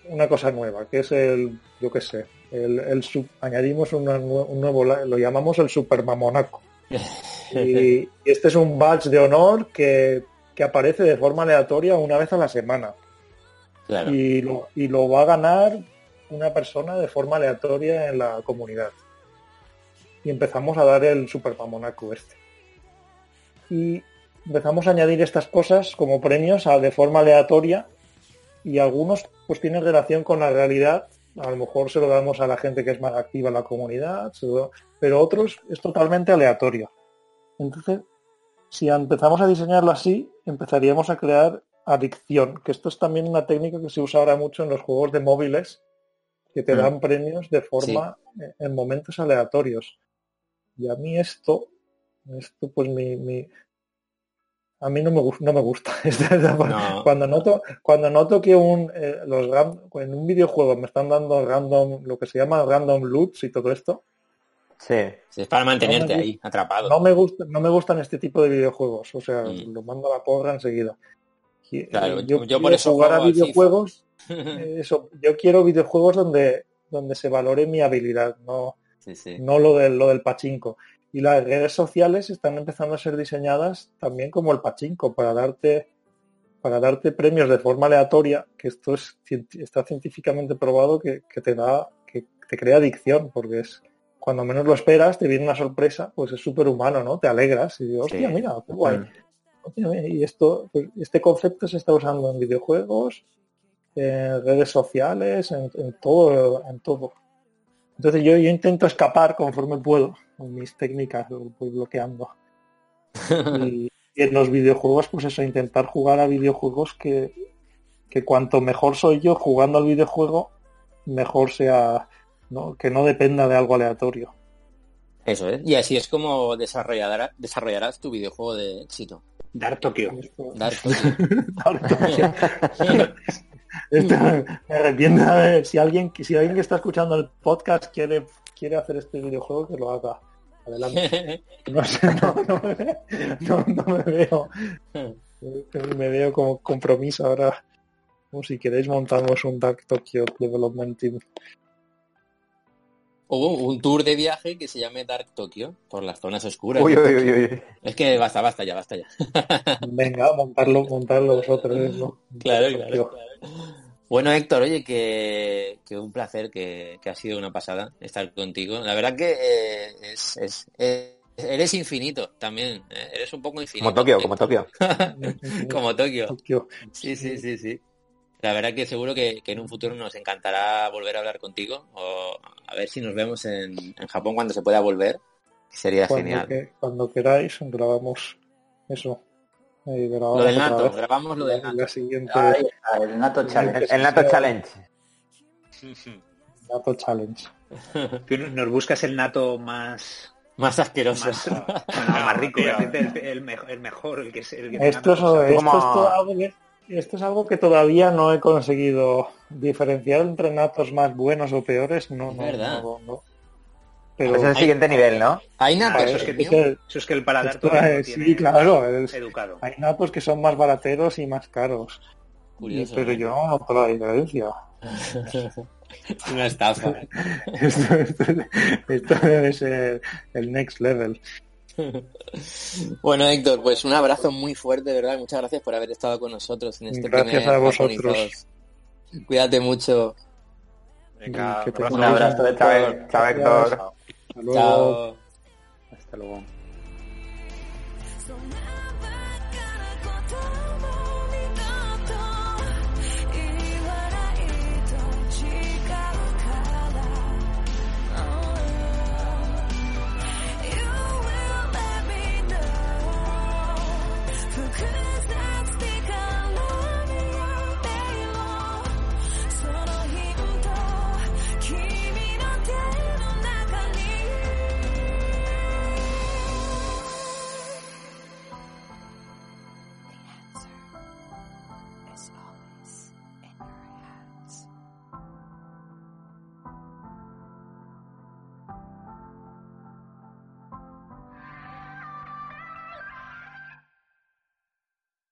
una cosa nueva, que es el, yo qué sé, el, el sub- añadimos una un nuevo, lo llamamos el super mamonaco. Y, este es un badge de honor que, que aparece de forma aleatoria una vez a la semana. Claro. Y, lo, y lo va a ganar una persona de forma aleatoria en la comunidad. Y empezamos a dar el super mamonaco este. Y empezamos a añadir estas cosas como premios a- de forma aleatoria y algunos pues tienen relación con la realidad. A lo mejor se lo damos a la gente que es más activa en la comunidad, se lo- pero otros es totalmente aleatorio. Entonces, si empezamos a diseñarlo así, empezaríamos a crear adicción, que esto es también una técnica que se usa ahora mucho en los juegos de móviles, que te Mm. dan premios de forma eh, en momentos aleatorios. Y a mí esto, esto pues mi, mi- a mí no me, no me gusta. [laughs] No. Cuando noto, cuando noto que un, eh, los en un videojuego me están dando random, lo que se llama random loots y todo esto, Sí. Sí, Es para mantenerte No me ahí, atrapado. No me gusta, no me gustan este tipo de videojuegos, o sea, Mm. lo mando a la porra enseguida. Y- Claro, eh, yo- por eso jugar a videojuegos, [laughs] eh, eso, yo quiero videojuegos donde, donde se valore mi habilidad, no, Sí, sí. no lo del, lo del pachinko. Y las redes sociales están empezando a ser diseñadas también como el pachinko, para darte, para darte premios de forma aleatoria, que esto es, cien- está científicamente probado que, que te da, que te crea adicción, porque es cuando menos lo esperas, te viene una sorpresa, pues es súper humano, ¿no? Te alegras y digo, hostia, Sí. mira, qué guay. Mm. Hostia, Y esto, pues, este concepto se está usando en videojuegos, en redes sociales, en, en todo, en todo. Entonces yo, yo intento escapar conforme puedo, con mis técnicas lo voy bloqueando. [laughs] Y, y en los videojuegos, pues eso, intentar jugar a videojuegos que, que cuanto mejor soy yo jugando al videojuego, mejor sea, ¿no? que no dependa de algo aleatorio. Eso es. Y así es como desarrollará- desarrollarás tu videojuego de éxito. Dar Tokio. Dark [laughs] [laughs] Esto me arrepiento de ver si alguien si alguien que está escuchando el podcast quiere quiere hacer este videojuego que lo haga adelante [laughs] no sé no, no me, ve- no- no me veo me veo como compromiso ahora o si queréis montamos un Dark Tokyo Development Team Hubo un tour de viaje que se llame Dark Tokyo por las zonas oscuras. Uy, uy, uy, uy. Es que basta, basta ya, basta ya. [laughs] venga montarlo montarlo vosotros ¿no? Claro, claro. Bueno, Héctor, oye, que, que un placer, que, que ha sido una pasada estar contigo. La verdad que eh, es, es- es- eres infinito también. eh, Eres un poco infinito. Como Tokio, como Tokio. [laughs] como Tokio. Tokio. Sí, sí, sí, sí. La verdad que seguro que, que en un futuro nos encantará volver a hablar contigo o a ver si nos vemos en, en Japón cuando se pueda volver. Sería cuando, genial. que- cuando queráis grabamos eso Eh, grabamos Lo del nato, vez. grabamos lo del nato. la siguiente el Nato Challenge. El, Nato Challenge. Nato [laughs] Challenge Tú nos buscas el nato más Más asqueroso. más, [laughs] no, más rico, el, el- el mejo- el mejor, el que es el que tenga Esto es, esto, como- es todo algo que, esto es algo que todavía no he conseguido diferenciar entre natos más buenos o peores. No, Es no, verdad. no, no. Pero es el siguiente nivel, ¿no? Hay Ah, natos, eso, es que, tío, eso es que el paladar esto todavía tiene sí, claro. es- educado. hay natos que son más barateros y más caros. Curioso, pero ¿no? yo no noto la diferencia. [laughs] Es una estafa. [laughs] esto, esto- esto debe ser el next level. [laughs] Bueno, Héctor, pues un abrazo muy fuerte, ¿verdad? Muchas gracias por haber estado con nosotros en este Gracias primer a vosotros. Cuídate mucho. Venga, Que te abrazo. Un abrazo de Chao, Héctor. Hasta luego. Chao. Hasta luego.